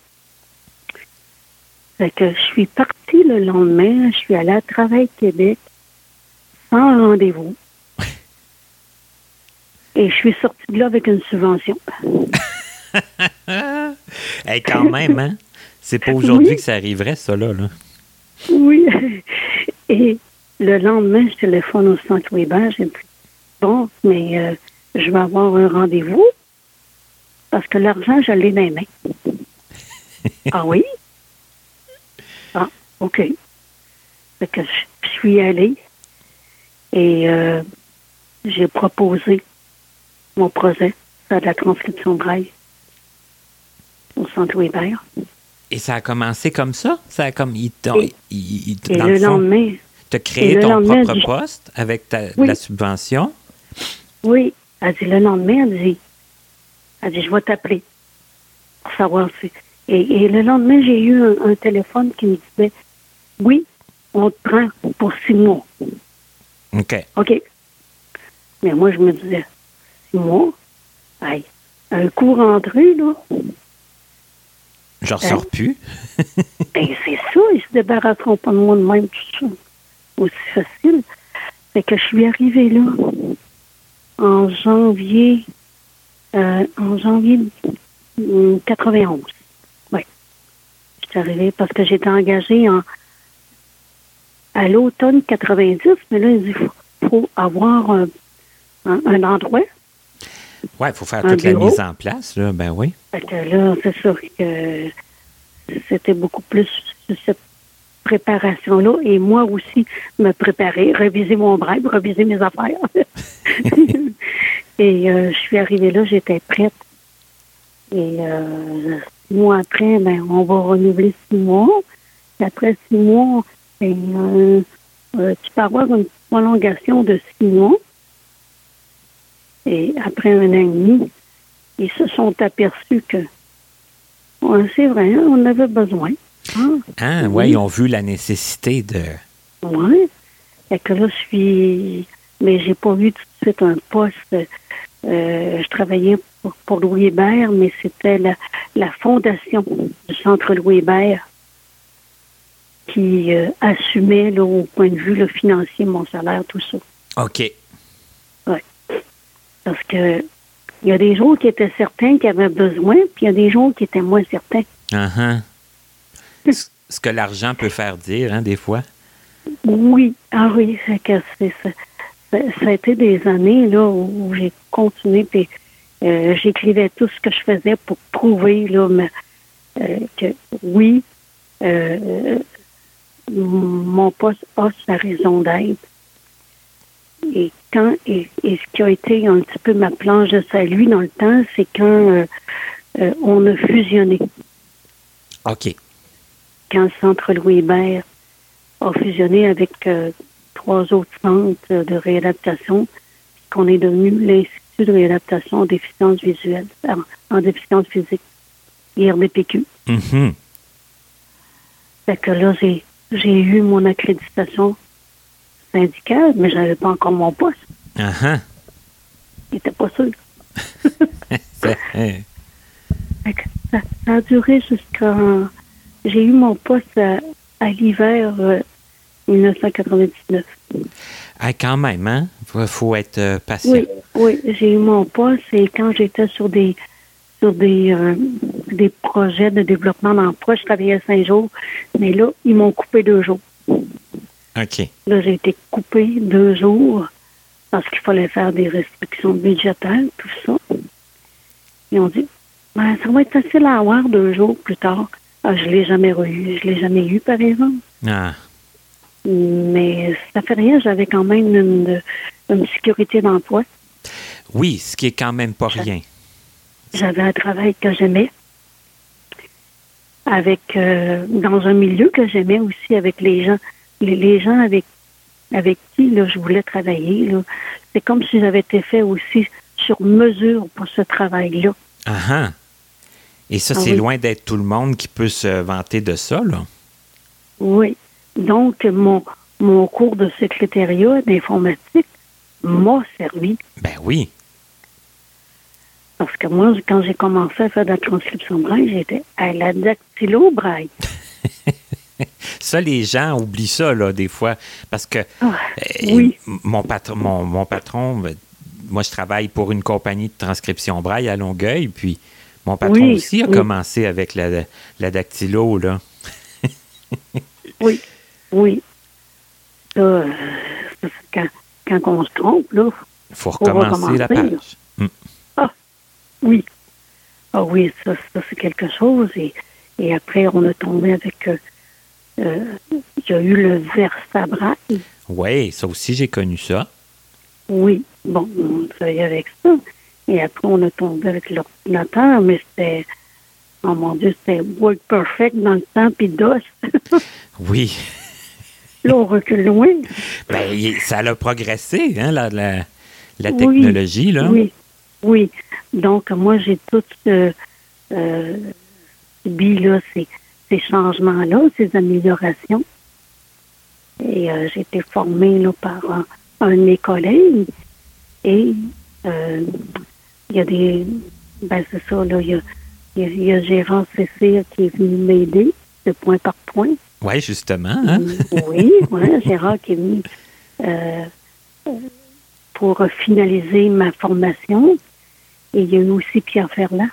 Speaker 3: Fait que je suis partie le lendemain, je suis allée à Travail Québec sans rendez-vous. Et je suis sortie de là avec une subvention.
Speaker 2: Hey, quand même, hein? C'est pas aujourd'hui
Speaker 3: Oui.
Speaker 2: que ça arriverait, ça, là. là.
Speaker 3: Oui. Et le lendemain, je téléphone au centre Weber. J'ai dit Bon, mais euh, je vais avoir un rendez-vous parce que l'argent, je l'ai dans les mains. ah oui? Ah, OK. Fait que je, je suis allée et euh, j'ai proposé mon projet, faire de la transcription braille au centre Weber.
Speaker 2: Et ça a commencé comme ça? Ça a comme.
Speaker 3: Et-
Speaker 2: dans
Speaker 3: le,
Speaker 2: le
Speaker 3: lendemain,
Speaker 2: t'as
Speaker 3: et
Speaker 2: créé ton propre poste avec ta,
Speaker 3: Oui.
Speaker 2: la subvention?
Speaker 3: Oui, elle dit le lendemain, elle dit, elle dit, je vais t'appeler pour savoir si. Et, et le lendemain, j'ai eu un, un téléphone qui me disait, oui, on te prend pour six mois.
Speaker 2: OK.
Speaker 3: OK. Mais moi, je me disais, six mois, aïe, un coup rentré, là,
Speaker 2: Je ressors plus.
Speaker 3: ben c'est ça, ils se débarrasseront pas de moi de même, tout ça. Aussi facile. Fait que je suis arrivée là. en janvier, euh, en janvier 91. Oui. Je suis arrivée parce que j'étais engagée en, à l'automne 90, mais là, il faut, avoir un, un, endroit.
Speaker 2: Oui, il faut faire toute la mise en place, là, ben oui.
Speaker 3: là, c'est sûr que c'était beaucoup plus cette préparation-là et moi aussi me préparer, réviser mon bref, réviser mes affaires. et euh, je suis arrivée là, j'étais prête. Et euh, six mois après, ben, on va renouveler six mois. Et après six mois, ben, euh, euh, tu peux avoir une prolongation de six mois. Et après un an et demi, ils se sont aperçus que c'est vrai, hein, on avait besoin.
Speaker 2: Ah, ah oui. ils ont vu la nécessité de.
Speaker 3: Oui. Et que là, je suis. Mais j'ai pas vu tout de suite un poste. Euh, je travaillais pour, Louis Hébert, mais c'était la, fondation du Centre Louis Hébert qui euh, assumait, là, au point de vue le financier, mon salaire, tout ça.
Speaker 2: OK.
Speaker 3: Parce que il y a des jours qui étaient certains qui avaient besoin, puis il y a des jours qui étaient moins certains.
Speaker 2: Uh Ce que l'argent peut faire dire, hein, des fois.
Speaker 3: Oui, ah oui, que ça, ça, a été des années là où j'ai continué, puis euh, j'écrivais tout ce que je faisais pour prouver là, euh, que oui, euh, mon poste a sa raison d'être. Et quand et, ce qui a été un petit peu ma planche de salut dans le temps, c'est quand euh, euh, on a fusionné.
Speaker 2: OK.
Speaker 3: Quand le Centre Louis Hébert a fusionné avec euh, trois autres centres de réadaptation, qu'on est devenu l'Institut de réadaptation en déficience visuelle, en, déficience physique, IRDPQ.
Speaker 2: Mm
Speaker 3: Fait que là, j'ai eu mon accréditation syndical, mais je n'avais pas encore mon poste.
Speaker 2: Uh
Speaker 3: Il n'était pas sûr. ça, ça, a duré jusqu'à... J'ai eu mon poste à, l'hiver 1999. Euh,
Speaker 2: ah, quand même, hein? Il faut être euh, patient.
Speaker 3: Oui, oui j'ai eu mon poste et quand j'étais sur des sur des, euh, des projets de développement d'emploi, je travaillais cinq jours, mais là, ils m'ont coupé deux jours.
Speaker 2: OK.
Speaker 3: Là, j'ai été coupé deux jours parce qu'il fallait faire des restrictions budgétaires, tout ça. Ils ont dit, ben, ça va être facile à avoir deux jours plus tard. Ah, je ne l'ai jamais eu. Je l'ai jamais eu, par exemple.
Speaker 2: Ah.
Speaker 3: Mais ça fait rien, j'avais quand même une, sécurité d'emploi.
Speaker 2: Oui, ce qui est quand même pas rien.
Speaker 3: J'avais un travail que j'aimais, avec euh, dans un milieu que j'aimais aussi avec les gens les, gens avec, avec qui là, je voulais travailler, c'est comme si j'avais été fait aussi sur mesure pour ce travail-là.
Speaker 2: Ah, ah. Et ça, ah c'est loin d'être tout le monde qui peut se vanter de ça, là?
Speaker 3: Oui. Donc, mon, mon cours de secrétariat d'informatique m'a servi.
Speaker 2: Ben oui.
Speaker 3: Parce que moi, quand j'ai commencé à faire de la transcription braille, j'étais à la dactylo braille.
Speaker 2: ça, les gens oublient ça, là, des fois. Parce que
Speaker 3: euh,
Speaker 2: mon, patron, mon, patron, ben, moi, je travaille pour une compagnie de transcription braille à Longueuil, puis mon patron aussi a commencé avec la, la dactylo, là.
Speaker 3: oui, oui. Euh, quand, quand, on se trompe, là.
Speaker 2: Il faut recommencer la page.
Speaker 3: Mm. Ah, oui. Ah oui, ça, c'est quelque chose. Et, et après, on a tombé avec euh, il y a eu le Versabrail.
Speaker 2: Oui, ça aussi, j'ai connu ça.
Speaker 3: Oui, bon, on travaillait avec ça. Et après, on a tombé avec l'ordinateur, mais c'était, oh mon Dieu, c'était Work Perfect dans le temps, puis DOS.
Speaker 2: oui.
Speaker 3: Là, on recule loin.
Speaker 2: Ben, ça a progressé, hein, la, la, technologie, là.
Speaker 3: Oui, oui. Donc, moi, j'ai tout euh, euh, subi, là, c'est ces changements-là, ces améliorations. Et euh, j'ai été formée là, par un, de mes collègues. Et euh, il y a des. Ben, c'est ça, là, il y a, il y a, Gérard Cécile qui est venu m'aider de point par point.
Speaker 2: Oui, justement. Hein?
Speaker 3: oui, ouais, Gérard qui est venu euh, pour finaliser ma formation. Et il y a eu aussi Pierre Ferland.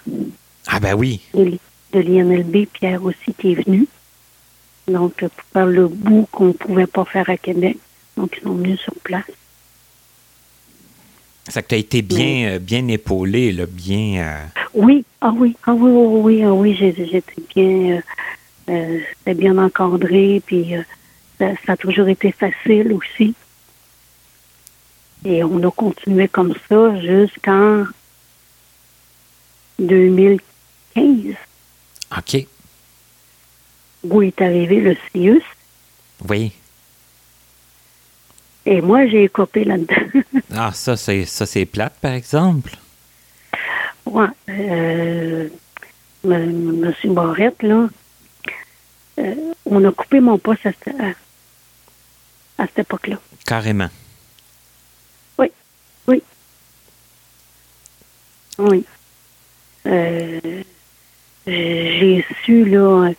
Speaker 2: Ah ben oui.
Speaker 3: De, de l'INLB, Pierre aussi qui est venu. Donc, pour faire le bout qu'on ne pouvait pas faire à Québec. Donc, ils sont venus sur place.
Speaker 2: Ça que tu as été bien, euh, bien épaulé, là, bien. Euh,
Speaker 3: Oui, ah oui, ah oui, oui, oui, ah oui, j'étais bien, euh, euh, bien encadré, puis euh, ça, ça a toujours été facile aussi. Et on a continué comme ça jusqu'en 2015,
Speaker 2: OK.
Speaker 3: où est arrivé le CIUS.
Speaker 2: Oui.
Speaker 3: Et moi, j'ai écopé là-dedans.
Speaker 2: Ah, ça, c'est ça, c'est plate, par exemple.
Speaker 3: ouais, euh, M. Monsieur Barrette, là, euh, on a coupé mon poste à, à- à cette époque-là.
Speaker 2: Carrément.
Speaker 3: Oui. Euh, j'ai su, là,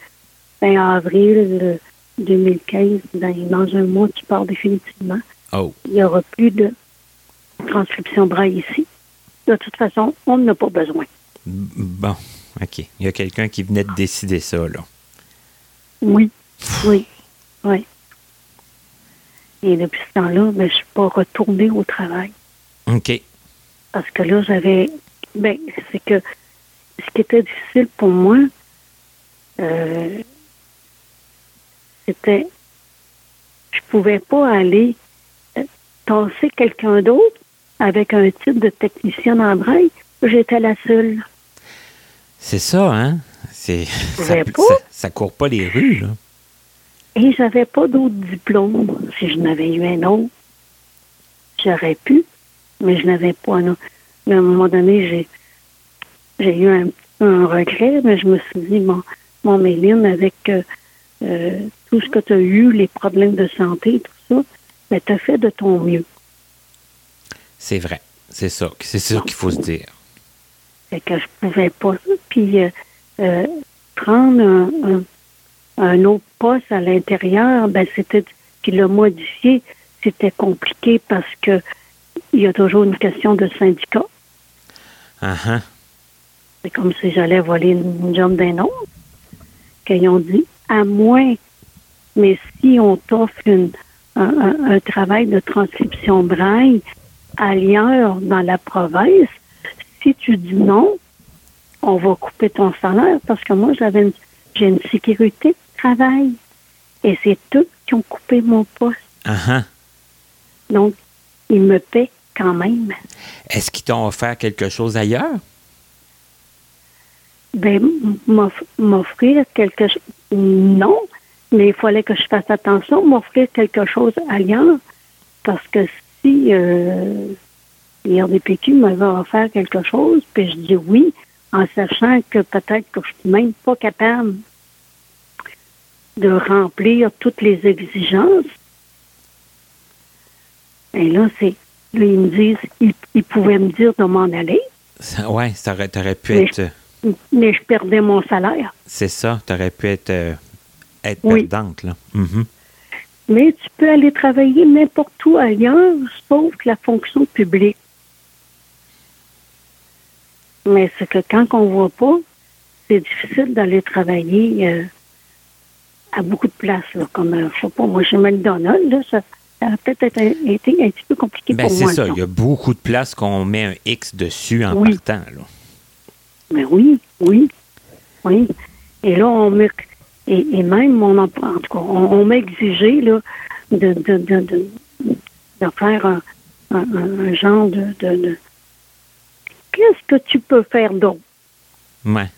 Speaker 3: fin avril euh, 2015, dans, dans un mois qui part définitivement,
Speaker 2: Oh.
Speaker 3: il n'y aura plus de transcription braille ici. De toute façon, on n'en a pas besoin.
Speaker 2: Bon. OK. Il y a quelqu'un qui venait de décider ça, là.
Speaker 3: Oui, oui, oui. Et depuis ce temps-là, ben, je ne suis pas retournée au travail.
Speaker 2: OK.
Speaker 3: Parce que là, j'avais. Ben, c'est que ce qui était difficile pour moi, euh, c'était. Je pouvais pas aller tasser quelqu'un d'autre avec un titre de technicienne en braille. J'étais la seule.
Speaker 2: C'est ça, hein? C'est, ça, ça, ça court pas les rues, là.
Speaker 3: Et j'avais pas d'autre diplôme. Si je n'avais eu un autre, j'aurais pu, mais je n'avais pas un autre. Mais à un moment donné, j'ai, j'ai eu un, un regret, mais je me suis dit, mon, mon Méline, avec euh, euh, tout ce que tu as eu, les problèmes de santé, tout ça, ben, tu as fait de ton mieux.
Speaker 2: C'est vrai. C'est ça. C'est ça qu'il faut se dire.
Speaker 3: Fait que je pouvais pas. Puis euh, euh, prendre un, un- un autre poste à l'intérieur, ben c'était puis le modifier, c'était compliqué parce que il y a toujours une question de syndicat.
Speaker 2: Ah, ah.
Speaker 3: C'est comme si j'allais voler une, job d'un autre. Qu'ils ont dit, à moins, mais si on t'offre un, un- un travail de transcription braille ailleurs dans la province, si tu dis non, on va couper ton salaire parce que moi, j'avais une- j'ai une sécurité de travail. Et c'est eux qui ont coupé mon poste.
Speaker 2: Ah.
Speaker 3: Donc, ils me paient quand même.
Speaker 2: Est-ce qu'ils t'ont offert quelque chose ailleurs?
Speaker 3: Ben, m'offrir quelque chose. Non, mais il fallait que je fasse attention, m'offrir quelque chose ailleurs. Parce que si euh, l'IRDPQ m'avait offert quelque chose, puis je dis oui, en sachant que peut-être que je suis même pas capable de remplir toutes les exigences. Et là, c'est. Là, ils me disent, ils, ils pouvaient me dire de m'en aller,
Speaker 2: ouais, ça aurait, t'aurais pu
Speaker 3: Mais-
Speaker 2: être.
Speaker 3: Mais je perdais mon salaire.
Speaker 2: C'est ça. T'aurais pu être, euh, être
Speaker 3: Oui.
Speaker 2: perdante, là. Mhm.
Speaker 3: Mais tu peux aller travailler n'importe où ailleurs, sauf la fonction publique. Mais c'est que quand on voit pas, c'est difficile d'aller travailler euh, à beaucoup de places. Là, comme, euh, je sais pas, moi, chez McDonald's, là, ça, ça a peut-être été, un petit peu compliqué
Speaker 2: Ben,
Speaker 3: pour
Speaker 2: c'est
Speaker 3: moi.
Speaker 2: ça.
Speaker 3: ça.
Speaker 2: Il y a beaucoup de places qu'on met un X dessus en
Speaker 3: Oui.
Speaker 2: partant, là.
Speaker 3: Mais oui, oui, oui. Et là, on me, et, et même mon emploi, en tout cas, on, on m'a exigé là, de, de, de, de, de faire un, un, genre de, de, Qu'est-ce que tu peux faire d'autre?
Speaker 2: Ouais.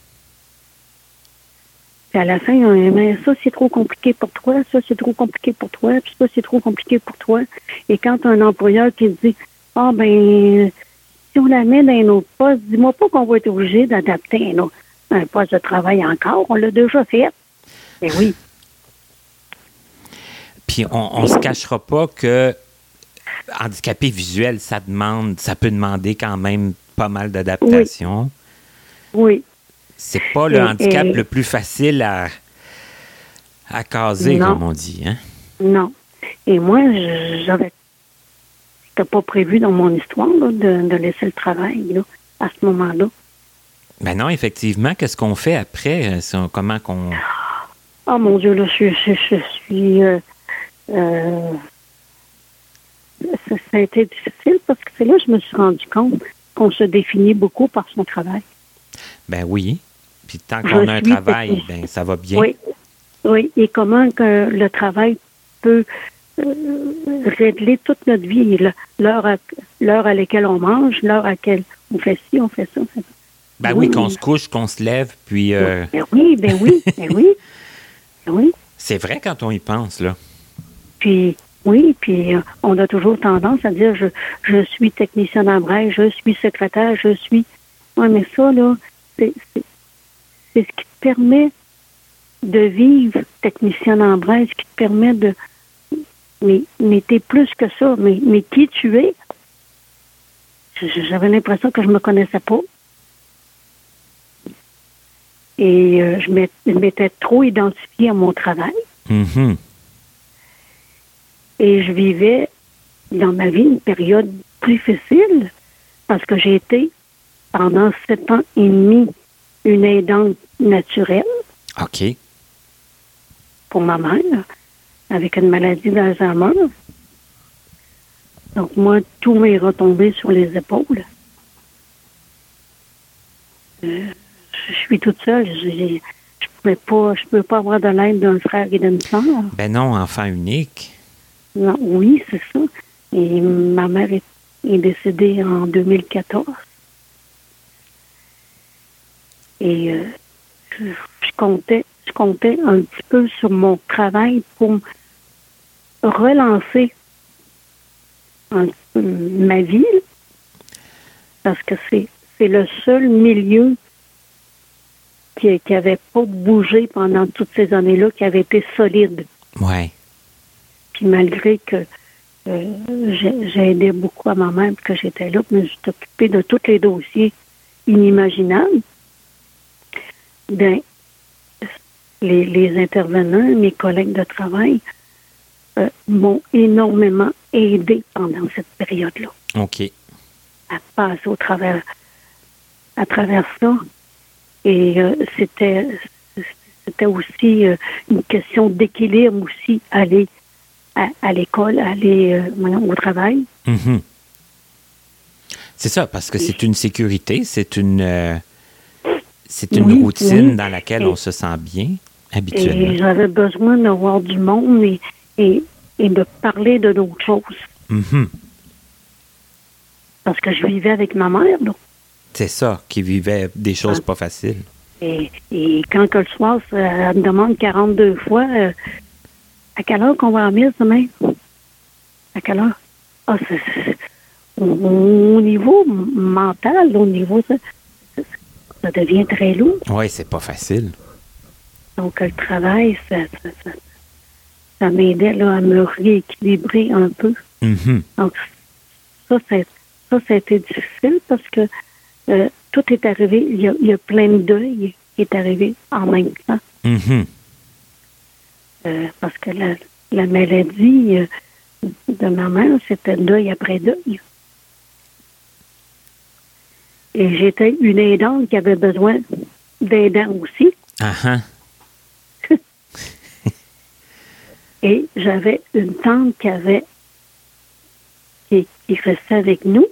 Speaker 3: Puis à la fin, on dit, mais ça, c'est trop compliqué pour toi, ça, c'est trop compliqué pour toi, puis ça, c'est trop compliqué pour toi. Et quand un employeur qui te dit, ah, ben, si on la met dans un autre poste, dis-moi pas qu'on va être obligé d'adapter un, autre- un poste de travail encore, on l'a déjà fait. Mais oui,
Speaker 2: Puis on ne se cachera pas que handicapé visuel, ça demande, ça peut demander quand même pas mal d'adaptation.
Speaker 3: oui.
Speaker 2: C'est pas le
Speaker 3: Et-
Speaker 2: handicap
Speaker 3: et-
Speaker 2: le plus facile à, à caser,
Speaker 3: Non.
Speaker 2: comme on dit. Hein?
Speaker 3: Non. Et moi, j'avais c'était pas prévu dans mon histoire là, de, de laisser le travail là, à ce moment-là.
Speaker 2: Ben non, effectivement. Qu'est-ce qu'on fait après? Euh, Comment qu'on.
Speaker 3: Oh mon Dieu, là, je, je, je suis. euh, euh, ça, ça a été difficile parce que c'est là que je me suis rendu compte qu'on se définit beaucoup par son travail.
Speaker 2: Ben oui. Puis tant qu'on a un travail, ben ça va bien.
Speaker 3: Oui. Oui. Et comment que le travail peut régler toute notre vie. L'heure à, à laquelle on mange, l'heure à laquelle on fait ci, on fait ça, on fait ça.
Speaker 2: Ben oui,
Speaker 3: Oui.
Speaker 2: qu'on se couche, qu'on se lève, puis euh,
Speaker 3: Ben oui, ben oui, ben oui. Ben oui.
Speaker 2: c'est vrai quand on y pense, là.
Speaker 3: Puis oui, puis euh, on a toujours tendance à dire je, je suis technicien d'embrayage, je suis secrétaire, je suis. Oui, mais ça, là, c'est ce qui te permet de vivre technicien d'embrayage, ce qui te permet de. Mais, mais t'es plus que ça. Mais, mais qui tu es? J'avais l'impression que je me connaissais pas. Et euh, je m'ét- je m'étais trop identifiée à mon travail.
Speaker 2: Mhm.
Speaker 3: Et je vivais dans ma vie une période difficile parce que j'ai été pendant sept ans et demi une aidante naturelle
Speaker 2: OK.
Speaker 3: pour ma mère avec une maladie d'Alzheimer. Donc moi, tout m'est retombé sur les épaules. Euh, je suis toute seule. J'ai- Je ne pas, je peux pas avoir de l'aide d'un frère et d'une sœur.
Speaker 2: Ben non, enfant unique.
Speaker 3: Non, oui, c'est ça. Et ma mère est, est décédée en 2014. Et euh, je, je comptais, je comptais un petit peu sur mon travail pour relancer un ma vie, parce que c'est c'est le seul milieu qui qui avait pas bougé pendant toutes ces années-là, qui avait été solide.
Speaker 2: Ouais.
Speaker 3: Puis malgré que euh, j'ai j'ai aidé beaucoup à ma mère, que j'étais là, puis je suis occupée de tous les dossiers inimaginables, ben, les, les intervenants, mes collègues de travail, euh, m'ont énormément aidé pendant cette période-là
Speaker 2: OK.
Speaker 3: à passer au travers, à travers ça. Et euh, c'était c'était aussi euh, une question d'équilibre aussi, aller à, à l'école, aller au travail.
Speaker 2: Mhm. C'est ça, parce que c'est une sécurité, c'est une, c'est une
Speaker 3: Oui,
Speaker 2: routine
Speaker 3: oui.
Speaker 2: dans laquelle
Speaker 3: Et-
Speaker 2: on se sent bien,
Speaker 3: Et
Speaker 2: habituellement.
Speaker 3: j'avais besoin de voir du monde et, et, et de parler de d'autres choses.
Speaker 2: Mhm.
Speaker 3: Parce que je vivais avec ma mère, là.
Speaker 2: C'est ça, qui vivait des choses
Speaker 3: Ah.
Speaker 2: pas faciles.
Speaker 3: Et, et quand que le soir, ça- elle me demande 42 fois euh, à quelle heure qu'on va en mise demain? À quelle heure? Ah, au, au niveau mental, au niveau ça devient très lourd.
Speaker 2: Oui, c'est pas facile.
Speaker 3: Donc le travail, ça, ça, ça, m'aidait là, à me rééquilibrer un peu.
Speaker 2: Mhm.
Speaker 3: Donc, ça, c'est, ça, ça a été difficile parce que euh, tout est arrivé. Il y, a, il y a plein de deuil qui est arrivé en même temps.
Speaker 2: Mhm.
Speaker 3: Euh, parce que la, la maladie euh, de ma mère, c'était deuil après deuil. Et j'étais une aidante qui avait besoin d'aidants aussi.
Speaker 2: Ah ah.
Speaker 3: Et j'avais une tante qui avait qui, qui restait avec nous,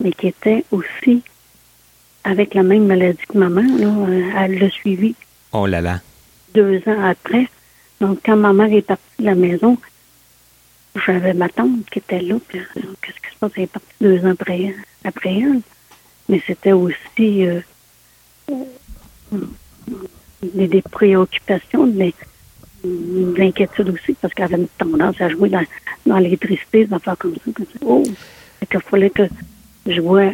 Speaker 3: mais qui était aussi avec la même maladie que ma mère. Là, Euh, elle l'a suivi
Speaker 2: Oh là là.
Speaker 3: deux ans après. Donc, quand ma mère est partie de la maison, j'avais ma tante qui était là. Puis, euh, qu'est-ce qui se passe? Elle est partie deux ans après, après elle. Mais c'était aussi euh, euh, des, des préoccupations, des, l'inquiétude aussi, parce qu'elle avait une tendance à jouer dans, dans l'électricité, des affaires comme ça. Comme ça. Oh! Qu'il fallait que je vois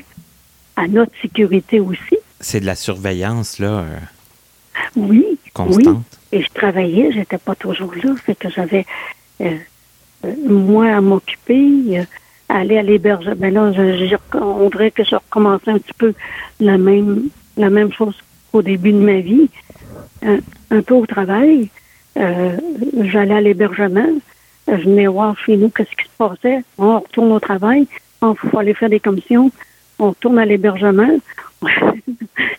Speaker 3: à notre sécurité aussi.
Speaker 2: C'est de la surveillance, là, euh,
Speaker 3: Oui, oui.
Speaker 2: constante.
Speaker 3: Et je travaillais, j'étais pas toujours là. Fait que j'avais euh, euh, moi à m'occuper, euh, aller à l'hébergement. Ben là, je, je- on dirait que je recommençais un petit peu la même la même chose qu'au début de ma vie. Un, un peu au travail. Euh, J'allais à l'hébergement. venait voir chez nous qu'est-ce qui se passait. On retourne au travail, on faut aller faire des commissions, on retourne à l'hébergement.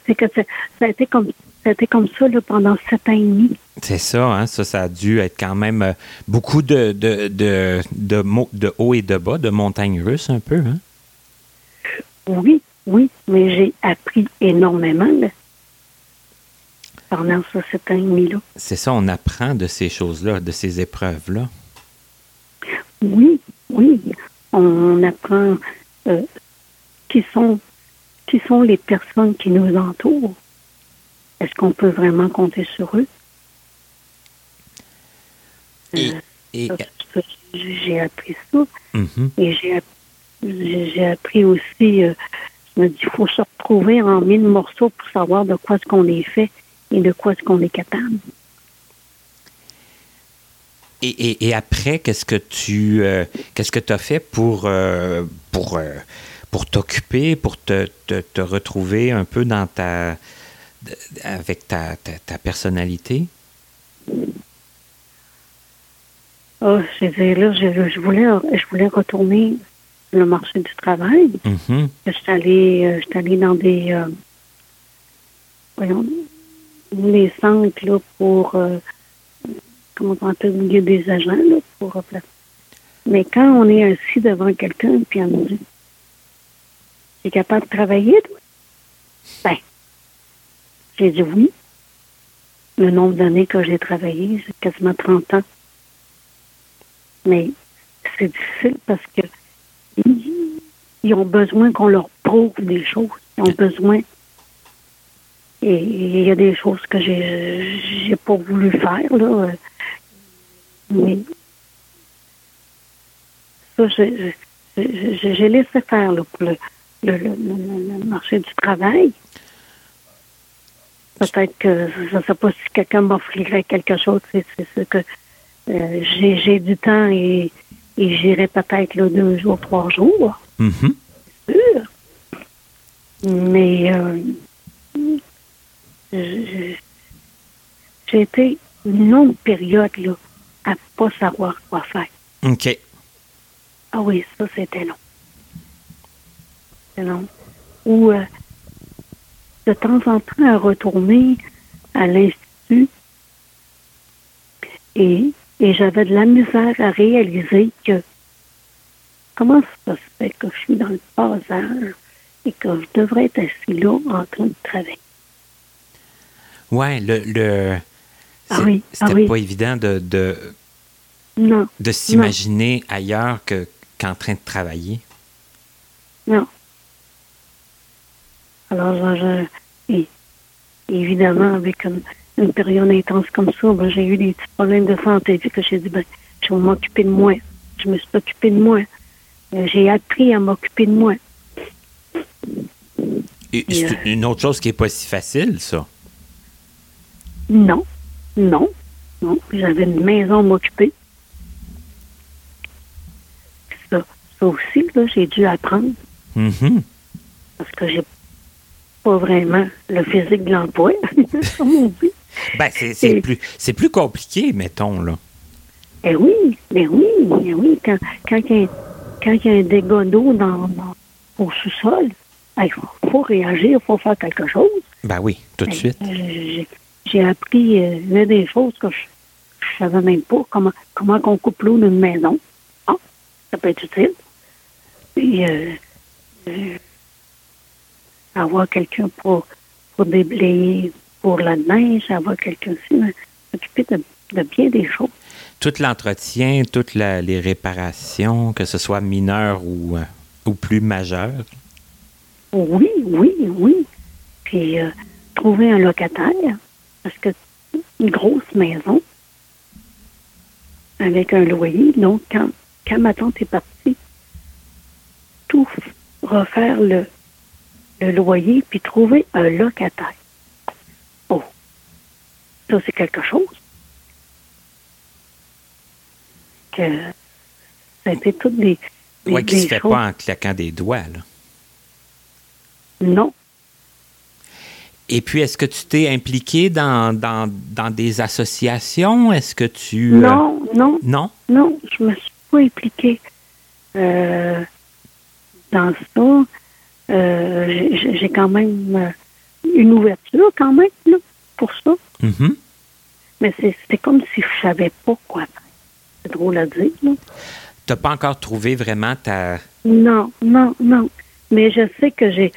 Speaker 3: c'est que ça, a été comme ça a été comme ça là, pendant sept ans et demi.
Speaker 2: C'est ça, hein? ça, ça a dû être quand même euh, beaucoup de, de, de, de, de haut et de bas, de montagnes russes un peu. Hein?
Speaker 3: Oui, oui, mais j'ai appris énormément pendant ce sept ans et demi-là.
Speaker 2: C'est ça, on apprend de ces choses-là, de ces épreuves-là.
Speaker 3: Oui, oui. On apprend euh, qui sont qui sont les personnes qui nous entourent. Est-ce qu'on peut vraiment compter sur eux?
Speaker 2: Et, euh,
Speaker 3: j'ai appris ça.
Speaker 2: Mm-hmm.
Speaker 3: Et j'ai appris aussi, euh, je me dis, il faut se retrouver en mille morceaux pour savoir de quoi est-ce qu'on est fait et de quoi est-ce qu'on est capable?
Speaker 2: Et, et, après, qu'est-ce que tu euh, qu'est-ce que as fait pour, euh, pour, euh, pour t'occuper, pour te, te, retrouver un peu dans ta avec ta, ta, personnalité?
Speaker 3: Oh, je, là, je, voulais, je voulais retourner le marché du travail.
Speaker 2: Mm-hmm.
Speaker 3: Je suis allée, allée dans des voyons, les centres là, pour comment on appelle, il y a des agents là, pour remplacer. Mais quand on est assis devant quelqu'un puis on nous dit Tu es capable de travailler, toi? Ben, j'ai dit oui. Le nombre d'années que j'ai travaillé, c'est quasiment 30 ans. Mais c'est difficile parce que ils, ont besoin qu'on leur prouve des choses. Ils ont besoin. Et il y a des choses que j'ai j'ai pas voulu faire, là. Oui. Ça, j'ai laissé faire pour le, le, marché du travail. Peut-être que je ne sais pas si quelqu'un m'offrirait quelque chose. C'est ce que euh, j'ai du temps et, et j'irai peut-être deux jours, trois jours. C'est sûr. Mais euh, j'ai été une longue période là, à pas savoir quoi faire.
Speaker 2: OK.
Speaker 3: Ah oui, ça, c'était long. C'était long. Ou euh, de temps en temps à retourner à l'Institut et, et j'avais de la misère à réaliser que comment ça se fait que je suis dans le passage et que je devrais être assis là en train de travailler.
Speaker 2: Ouais, le, le
Speaker 3: ah oui,
Speaker 2: c'était
Speaker 3: ah oui.
Speaker 2: pas évident de, de,
Speaker 3: non,
Speaker 2: de s'imaginer ailleurs que, qu'en train de travailler.
Speaker 3: Non. Alors, je, évidemment, avec une, période intense comme ça, ben, j'ai eu des petits problèmes de santé. Puis que j'ai dit, ben, je vais m'occuper de moi. Je me suis occupée de moi. Euh, j'ai appris à m'occuper de moi.
Speaker 2: Et, c'est euh, une autre chose qui n'est pas si facile, ça.
Speaker 3: Non, non, non. J'avais une maison à m'occuper. Ça, ça aussi, là, j'ai dû apprendre.
Speaker 2: Mm-hmm.
Speaker 3: Parce que j'ai pas vraiment le physique de l'emploi,
Speaker 2: ben, c'est, plus, c'est plus compliqué, mettons, là.
Speaker 3: Eh oui, mais oui, mais oui. Quand, quand, il, y a, quand il y a un dégât d'eau dans, au sous-sol, il faut, réagir, il faut faire quelque chose.
Speaker 2: Ben oui, tout de ben, suite.
Speaker 3: Euh, j'ai appris euh, des choses que je ne savais même pas. Comment, comment on coupe l'eau d'une maison. Ah, ça peut être utile. Puis, euh, euh, avoir quelqu'un pour, pour déblayer pour la neige, avoir quelqu'un aussi, s'occuper de, bien des choses.
Speaker 2: Tout l'entretien, toutes les réparations, que ce soit mineur ou, ou plus majeur.
Speaker 3: Oui, oui, oui. Puis, trouver un locataire parce que une grosse maison avec un loyer. Donc, quand, quand ma tante est partie, tout refaire le, le loyer puis trouver un locataire. Oh, ça, c'est quelque chose. Que ça a été toutes des.
Speaker 2: Oui, qui ne se fait pas en claquant des doigts, là.
Speaker 3: Non,
Speaker 2: et puis, est-ce que tu t'es impliqué dans, dans, dans, des associations? Est-ce que tu...
Speaker 3: Euh, non, non,
Speaker 2: Non?
Speaker 3: non, je me suis pas impliquée euh, dans ça. Euh, j'ai- quand même une ouverture, quand même, là, pour ça.
Speaker 2: Mhm.
Speaker 3: Mais c'est comme si je savais pas quoi faire. C'est drôle à dire, là.
Speaker 2: T'as pas encore trouvé vraiment ta...
Speaker 3: Non, non, non. Mais je sais que j'ai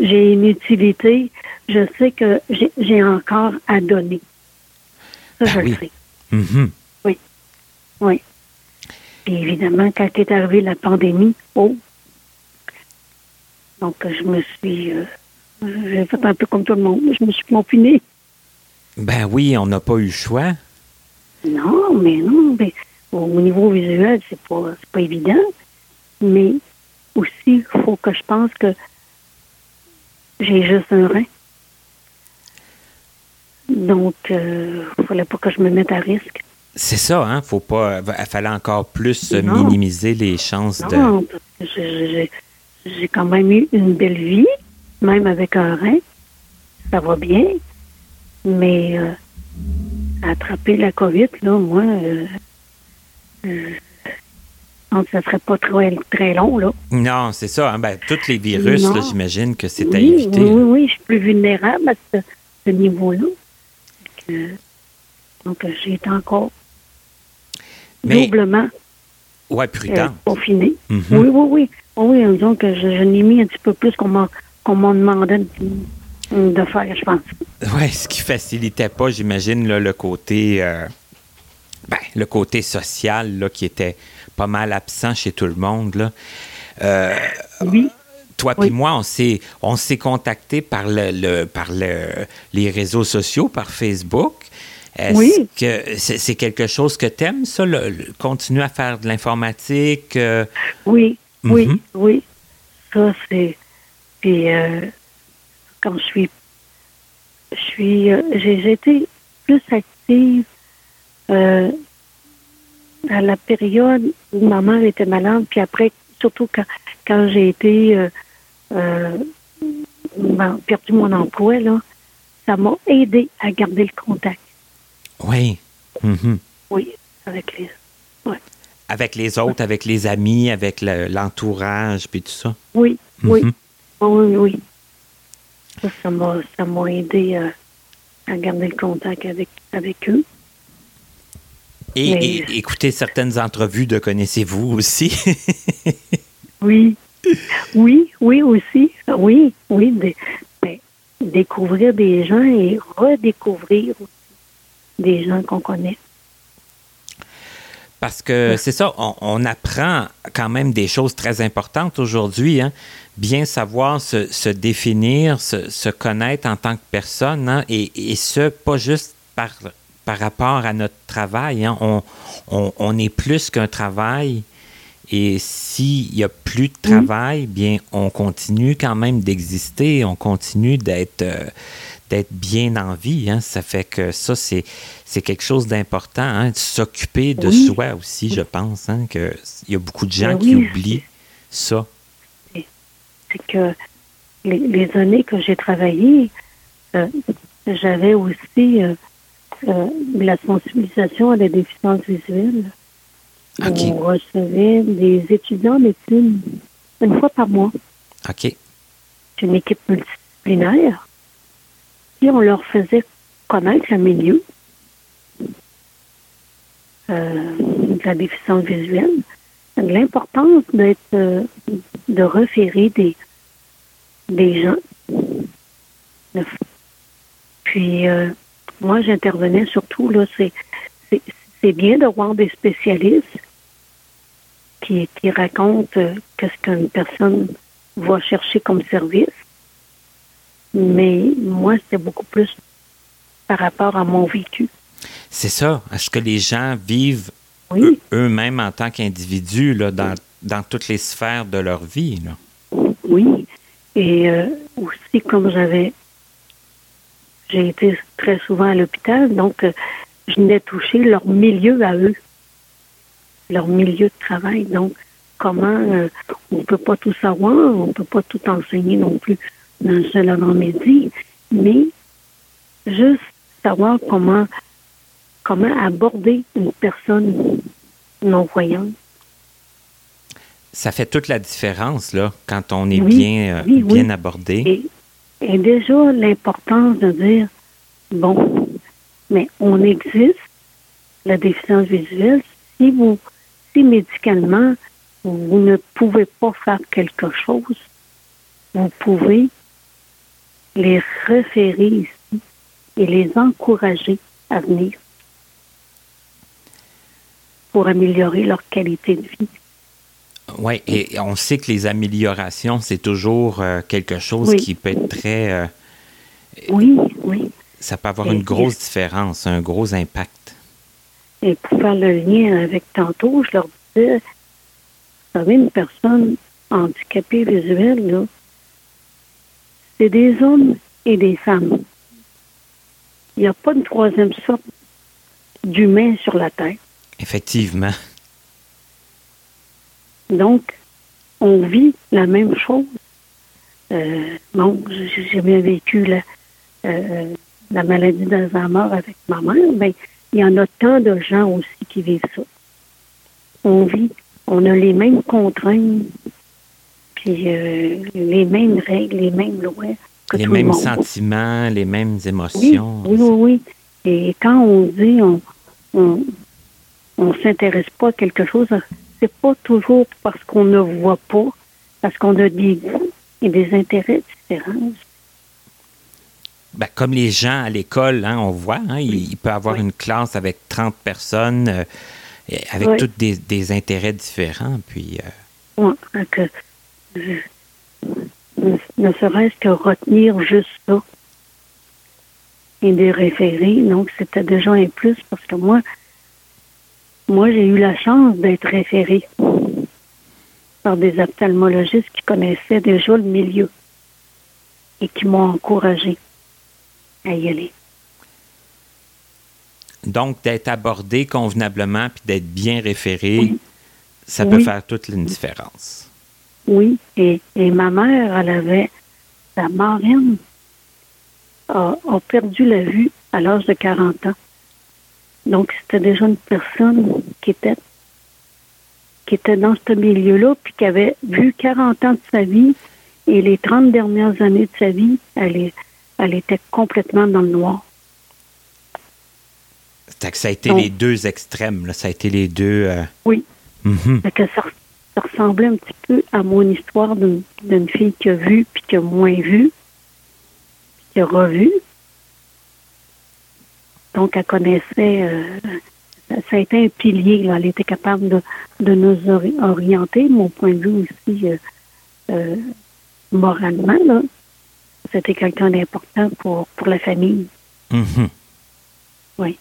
Speaker 3: j'ai une utilité. Je sais que j'ai encore à donner. Ça,
Speaker 2: Ben
Speaker 3: je
Speaker 2: oui.
Speaker 3: le sais.
Speaker 2: Mhm.
Speaker 3: Oui. Puis évidemment, quand est arrivée la pandémie, oh. Donc, je me suis. euh, j'ai fait un peu comme tout le monde. Je me suis confinée.
Speaker 2: Ben oui, on n'a pas eu le choix.
Speaker 3: Non, mais non. Mais au niveau visuel, c'est pas, c'est pas évident. Mais aussi, il faut que je pense que j'ai juste un rein. Donc, il fallait pas que je me mette à risque.
Speaker 2: C'est ça, hein? Faut pas... Il fallait encore plus euh,
Speaker 3: Non.
Speaker 2: minimiser les chances de...
Speaker 3: Non, parce que j'ai- j'ai j'ai quand même eu une belle vie, même avec un rein. Ça va bien. Mais euh, attraper la COVID, là, moi, euh, euh, que ça serait pas très, très long, là.
Speaker 2: Non, c'est ça. hein. Ben, tous les virus, là, j'imagine que c'est à
Speaker 3: oui,
Speaker 2: éviter.
Speaker 3: oui, oui, oui, je suis plus vulnérable à ce, ce niveau-là. Donc, euh, j'ai été encore
Speaker 2: Mais-
Speaker 3: doublement
Speaker 2: Ouais,
Speaker 3: euh,
Speaker 2: prudent.
Speaker 3: confinée.
Speaker 2: Mhm.
Speaker 3: Oui, oui, oui. Oui, disons que je, je n'ai mis un petit peu plus qu'on m'en m'en demandait de, de faire, je pense.
Speaker 2: Ouais, ce qui facilitait pas, j'imagine, là, le côté... euh, ben, le côté social, là, qui était pas mal absent chez tout le monde, là. Euh,
Speaker 3: Oui,
Speaker 2: Toi
Speaker 3: Oui.
Speaker 2: puis moi, on s'est on s'est contacté par le, le- par le, les réseaux sociaux, par Facebook. Est-ce
Speaker 3: Oui.
Speaker 2: que c'est quelque chose que t'aimes, ça, le- continuer à faire de l'informatique? euh,
Speaker 3: oui, oui,
Speaker 2: Mhm.
Speaker 3: oui. Ça, c'est. Puis, euh, quand je suis. Je suis. euh, J'ai j'ai été plus active euh, à la période où ma mère était malade, puis après, surtout quand, quand j'ai été. Euh, euh, ben, perdu mon emploi, là, ça m'a aidé à garder le contact.
Speaker 2: oui. Mhm.
Speaker 3: Oui, avec les.
Speaker 2: Avec les autres, avec les amis, avec le- l'entourage, puis tout ça?
Speaker 3: Oui, oui.
Speaker 2: Mhm.
Speaker 3: Oui, oui. Ça, ça m'a, ça m'a aidé à, à garder le contact avec, avec eux.
Speaker 2: Et,
Speaker 3: Mais-
Speaker 2: et écouter certaines entrevues de Connaissez-vous aussi?
Speaker 3: Oui. Oui, oui aussi. Oui, oui. ben, découvrir des gens et redécouvrir aussi des gens qu'on connaît.
Speaker 2: Parce que c'est ça, on, on apprend quand même des choses très importantes aujourd'hui. hein. Bien savoir se, se définir, se, se connaître en tant que personne, hein, et, et ce, pas juste par, par rapport à notre travail. hein. On, on- on est plus qu'un travail. Et s'il n'y a plus de travail, bien, on continue quand même d'exister, on continue d'être euh, d'être bien en vie. hein. Ça fait que ça, c'est c'est quelque chose d'important, hein, de s'occuper de
Speaker 3: Oui.
Speaker 2: soi aussi, je pense. Hein, que il y a beaucoup de gens
Speaker 3: Ben
Speaker 2: qui oublient ça.
Speaker 3: c'est que les, les années que j'ai travaillé, euh, j'avais aussi euh, euh, de la sensibilisation à la déficience visuelle. On recevait des étudiants en médecine une fois par mois.
Speaker 2: OK.
Speaker 3: C'est une équipe multidisciplinaire. Et on leur faisait connaître le milieu euh, de la déficience visuelle. L'importance d'être euh, de référer des des gens. Puis euh, moi j'intervenais surtout là, c'est c'est- bien de voir des spécialistes qui, qui racontent euh, qu'est-ce qu'une personne va chercher comme service. Mais moi, c'était beaucoup plus par rapport à mon vécu.
Speaker 2: C'est ça. Est-ce que les gens vivent
Speaker 3: Oui,
Speaker 2: eux- eux-mêmes en tant qu'individus là, dans, dans toutes les sphères de leur vie? Là?
Speaker 3: oui. Et euh, aussi, comme j'avais, j'ai été très souvent à l'hôpital, donc euh, je venais toucher leur milieu à eux, leur milieu de travail. Donc, comment euh, on peut pas tout savoir, on peut pas tout enseigner non plus dans le seul avant-midi, mais juste savoir comment comment aborder une personne non-voyante.
Speaker 2: Ça fait toute la différence, là, quand on est bien, euh, bien abordé.
Speaker 3: Et, déjà, l'importance de dire, bon, mais on existe, la déficience visuelle, si vous, si médicalement, vous ne pouvez pas faire quelque chose, vous pouvez les référer ici et les encourager à venir pour améliorer leur qualité de vie.
Speaker 2: Oui, et on sait que les améliorations, c'est toujours euh, quelque chose qui peut être très... Euh,
Speaker 3: oui, oui.
Speaker 2: Ça peut avoir une grosse différence, un gros impact.
Speaker 3: Et pour faire le lien avec tantôt, je leur disais, vous savez, une personne handicapée visuelle, là, c'est des hommes et des femmes. Il n'y a pas une troisième sorte d'humain sur la Terre.
Speaker 2: Effectivement.
Speaker 3: Donc, on vit la même chose. Euh, bon, j'ai bien vécu la, euh, la maladie d'Alzheimer avec ma mère, mais il y en a tant de gens aussi qui vivent ça. On vit, on a les mêmes contraintes, puis euh, les mêmes règles, les mêmes lois. Que
Speaker 2: les
Speaker 3: mêmes
Speaker 2: sentiments, les mêmes émotions.
Speaker 3: Oui, oui, oui. Et quand on dit on on, on s'intéresse pas à quelque chose, c'est pas toujours parce qu'on ne voit pas, parce qu'on a des goûts et des intérêts différents.
Speaker 2: Ben, comme les gens à l'école, hein, on voit, hein, il, peut avoir une classe avec 30 personnes euh, avec tous des, intérêts différents. Puis,
Speaker 3: euh... que, ne serait-ce que retenir juste ça et des référer. Donc, c'était déjà un plus parce que moi, moi, j'ai eu la chance d'être référée par des ophtalmologistes qui connaissaient déjà le milieu et qui m'ont encouragé à y aller.
Speaker 2: Donc, d'être abordé convenablement puis d'être bien référé, ça peut faire toute une différence.
Speaker 3: Oui, et, ma mère, elle avait, sa marraine a perdu la vue à l'âge de 40 ans. Donc, c'était déjà une personne qui était qui était dans ce milieu-là, puis qui avait vu 40 ans de sa vie, et les 30 dernières années de sa vie, elle, elle était complètement dans le noir.
Speaker 2: ça a été les deux extrêmes, là. ça a été les deux... Euh,
Speaker 3: oui. Mhm. ça, ressemblait un petit peu à mon histoire d'une fille qui a vu, puis qui a moins vu, puis qui a revu. Donc, elle connaissait, euh, ça a été un pilier. Là. Elle était capable de, nous orienter. Mon point de vue aussi, euh, euh, moralement, c'était quelqu'un d'important pour, pour la famille.
Speaker 2: Mm-hmm.
Speaker 3: Oui.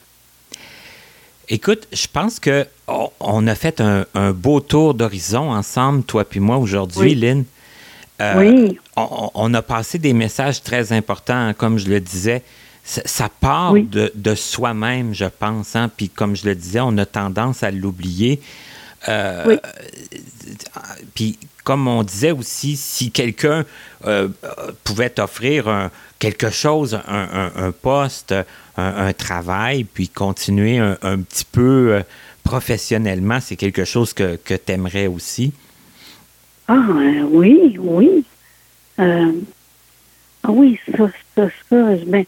Speaker 2: Écoute, je pense que on a fait un, beau tour d'horizon ensemble, toi puis moi, aujourd'hui, Lynn.
Speaker 3: oui.
Speaker 2: On, on, a passé des messages très importants, comme je le disais ça, part de, soi-même, je pense. Hein? Puis comme je le disais, on a tendance à l'oublier. Euh, puis comme on disait aussi, si quelqu'un euh, pouvait t'offrir quelque chose, un, poste, un, travail, puis continuer un, petit peu euh, professionnellement, c'est quelque chose que, que tu aimerais aussi?
Speaker 3: Ah oui, oui. ah oui, ça, ça, ça. Ben,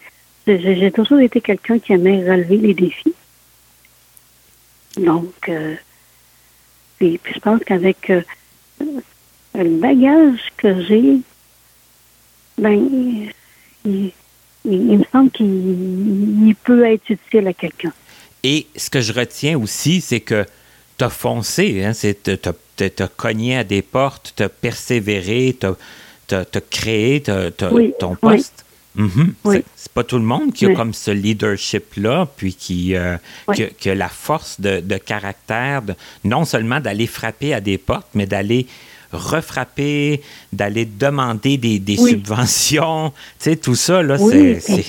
Speaker 3: j'ai toujours été quelqu'un qui aimait relever les défis. Donc, euh, puis, je pense qu'avec euh, le bagage que j'ai, ben, il, me semble qu'il peut être utile à quelqu'un.
Speaker 2: Et ce que je retiens aussi, c'est que tu as foncé, hein, tu as, cogné à des portes, tu as persévéré, tu as, créé ton poste. Mhm. C'est pas tout le monde qui a comme ce leadership-là, puis qui, euh, a, la force de, caractère, non seulement d'aller frapper à des portes, mais d'aller refrapper, d'aller demander des, subventions. Tu sais, tout ça, là, c'est.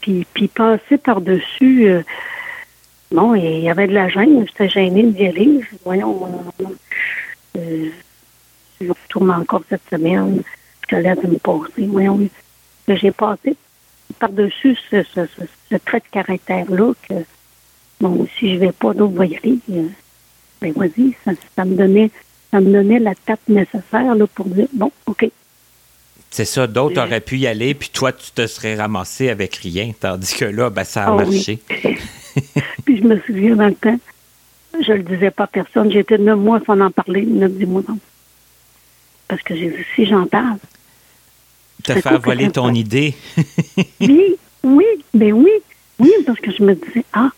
Speaker 3: Puis, puis, passer par-dessus. Euh, bon, il y avait de la gêne, j'étais gênée d'y aller. Voyons, euh, je retourne encore cette semaine, je te laisse me poser. Voyons, que j'ai passé par-dessus ce, trait de caractère-là que bon, si je vais pas, d'autres vont y aller. Euh, ben, vas-y, ça, ça, me donnait, ça me donnait la tape nécessaire là, pour dire, bon, OK.
Speaker 2: C'est ça, d'autres auraient pu y aller, puis toi, tu te serais ramassé avec rien, tandis que là, ben, ça a
Speaker 3: Ah
Speaker 2: marché.
Speaker 3: Puis je me souviens dans le temps, je le disais pas à personne. J'étais neuf mois sans en parler, neuf, dix mois non. Parce que j'ai dit, si j'en parle.
Speaker 2: Te faire voler ton idée.
Speaker 3: Oui, oui, ben oui, oui, parce que je me disais, ah,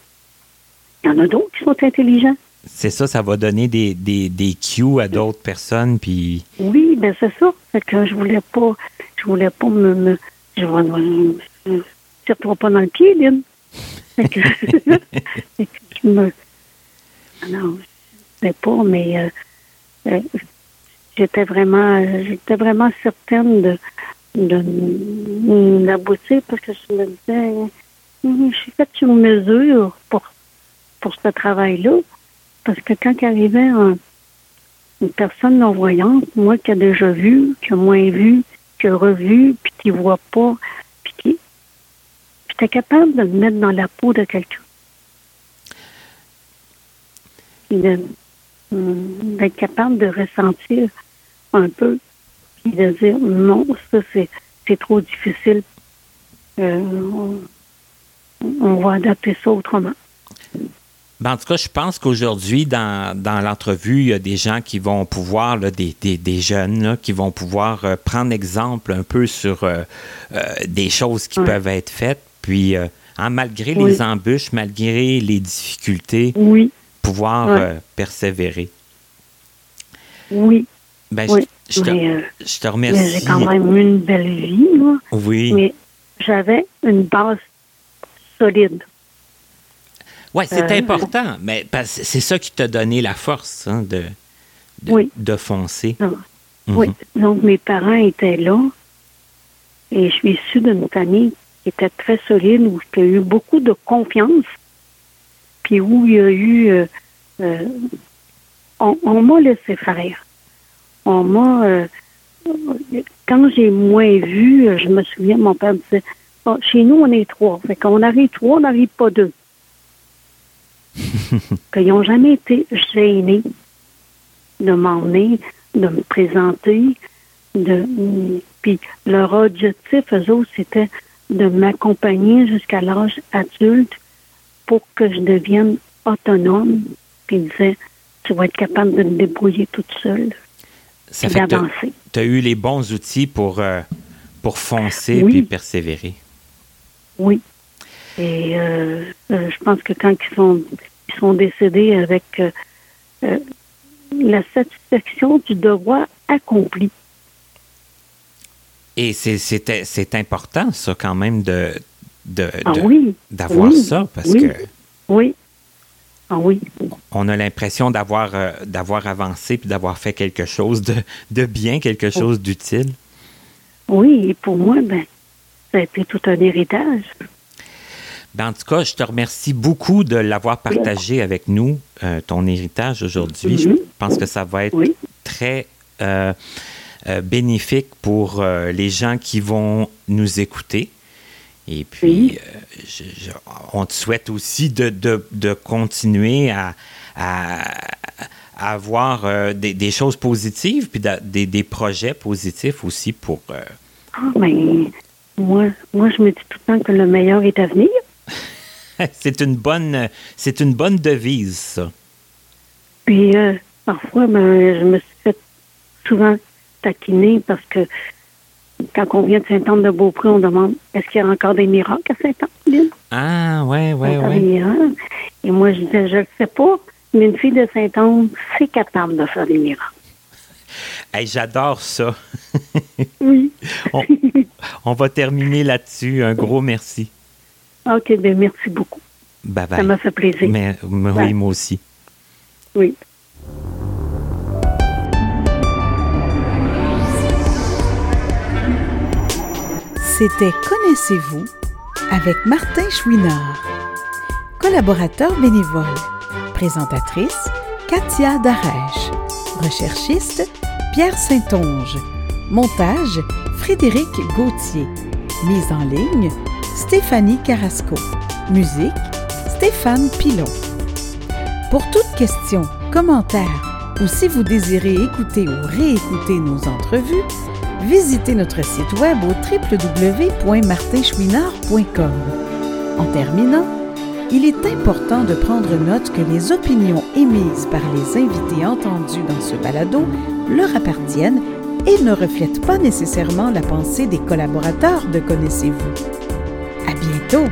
Speaker 3: il y en a d'autres qui sont intelligents.
Speaker 2: C'est ça, ça va donner des, des, des cues à d'autres personnes, puis
Speaker 3: Oui, ben c'est ça. Fait que je voulais pas, je voulais pas me, me je ne tire-toi pas dans le pied, Lynn. Fait que, fait que je me, ah non, je sais pas, mais euh, euh, j'étais vraiment, euh, j'étais vraiment certaine de, de, d'aboutir parce que je me disais, je suis faite sur mesure pour, pour ce travail-là. Parce que quand arrivait un, une personne non-voyante, moi qui a déjà vu, qui a moins vu, qui a revu, puis qui voit pas, puis qui j'étais capable de me mettre dans la peau de quelqu'un. D'être capable de ressentir un peu, puis de dire non, ça c'est, c'est trop difficile. Euh, on, on va adapter ça autrement.
Speaker 2: Ben, en tout cas, je pense qu'aujourd'hui, dans, dans l'entrevue, il y a des gens qui vont pouvoir, là, des, des, des jeunes, là, qui vont pouvoir euh, prendre exemple un peu sur euh, des choses qui
Speaker 3: Ouais.
Speaker 2: peuvent être faites. Puis, hein, malgré
Speaker 3: Oui.
Speaker 2: les embûches, malgré les difficultés,
Speaker 3: Oui,
Speaker 2: pouvoir
Speaker 3: Ouais.
Speaker 2: persévérer.
Speaker 3: oui,
Speaker 2: Ben, je-
Speaker 3: oui.
Speaker 2: je, te,
Speaker 3: mais, euh,
Speaker 2: je te
Speaker 3: mais
Speaker 2: remercie.
Speaker 3: j'ai quand même eu une belle vie, moi.
Speaker 2: Oui.
Speaker 3: Mais j'avais une base solide.
Speaker 2: Oui, c'est
Speaker 3: Euh,
Speaker 2: important. Mais c'est ça qui t'a donné la force hein, de, de,
Speaker 3: Oui.
Speaker 2: de foncer.
Speaker 3: Donc,
Speaker 2: Mhm.
Speaker 3: Oui. Donc, mes parents étaient là. Et je suis issue d'une famille qui était très solide, où il y a eu beaucoup de confiance. Puis où il y a eu. euh, euh, on on m'a laissé faire. On m'a. euh, quand j'ai moins vu, euh, je me souviens, mon père me disait Ah, chez nous, on est trois. Fait qu'on arrive trois, on n'arrive pas deux. Qu'ils n'ont jamais été gênés de m'emmener, de me présenter. De, puis leur objectif, eux autres, c'était de m'accompagner jusqu'à l'âge adulte pour que je devienne autonome. Puis ils disaient, tu vas être capable de te débrouiller toute seule
Speaker 2: Ça fait que tu as eu les bons outils pour, euh, pour foncer
Speaker 3: Oui.
Speaker 2: puis persévérer.
Speaker 3: Oui. Et euh, euh, je pense que quand ils sont, ils sont décédés avec la satisfaction du devoir accompli.
Speaker 2: Et c'est- important, ça, quand même, de de-
Speaker 3: Ah
Speaker 2: de-
Speaker 3: oui.
Speaker 2: d'avoir
Speaker 3: oui,
Speaker 2: ça, parce
Speaker 3: oui.
Speaker 2: que
Speaker 3: Oui. Ah oui.
Speaker 2: on a l'impression d'avoir euh, d'avoir avancé puis d'avoir fait quelque chose de, de bien, quelque chose d'utile.
Speaker 3: Oui, et pour moi, ben, ça a été tout un héritage.
Speaker 2: Ben, en tout cas, je te remercie beaucoup de l'avoir partagé avec nous, euh, ton héritage aujourd'hui.
Speaker 3: Mhm.
Speaker 2: Je pense que ça va être
Speaker 3: Oui.
Speaker 2: très euh, bénéfique pour les gens qui vont nous écouter. Et puis,
Speaker 3: Oui.
Speaker 2: euh, je- je- on te souhaite aussi de, de- de continuer à, à- à avoir euh, des, des choses positives, puis des, des projets positifs aussi pour... euh,
Speaker 3: Ah, ben, moi, moi, je me dis tout le temps que le meilleur est à venir.
Speaker 2: c'est une bonne c'est une bonne devise, ça.
Speaker 3: Puis, euh, parfois, ben, je me suis fait souvent taquiner parce que quand on vient de Saint-Anne-de-Beaupré, on demande est-ce qu'il y a encore des miracles à Saint-Anne?
Speaker 2: Ah, ouais, ouais, ouais.
Speaker 3: des miracles? Et moi, je disais, je ne sais pas, mais une fille de Saint-Anne, c'est capable de faire des miracles.
Speaker 2: Hey, J'adore ça.
Speaker 3: Oui.
Speaker 2: on, on va terminer là-dessus. Un gros merci.
Speaker 3: OK, ben merci beaucoup.
Speaker 2: Bye
Speaker 3: Ça
Speaker 2: bye.
Speaker 3: m'a fait plaisir.
Speaker 2: Mais, mais oui, moi aussi.
Speaker 3: Oui.
Speaker 1: C'était Connaissez-vous avec Martin Chouinard. Collaborateur bénévole. Présentatrice Katia Darèche. Recherchiste Pierre Saint-Onge. Montage Frédéric Gauthier. Mise en ligne Stéphanie Carrasco. Musique Stéphane Pilon. Pour toute question, commentaire ou si vous désirez écouter ou réécouter nos entrevues, visitez notre site web au www.martinchouinard.com. En terminant, il est important de prendre note que les opinions émises par les invités entendus dans ce balado leur appartiennent et ne reflètent pas nécessairement la pensée des collaborateurs de Connaissez-vous. À bientôt!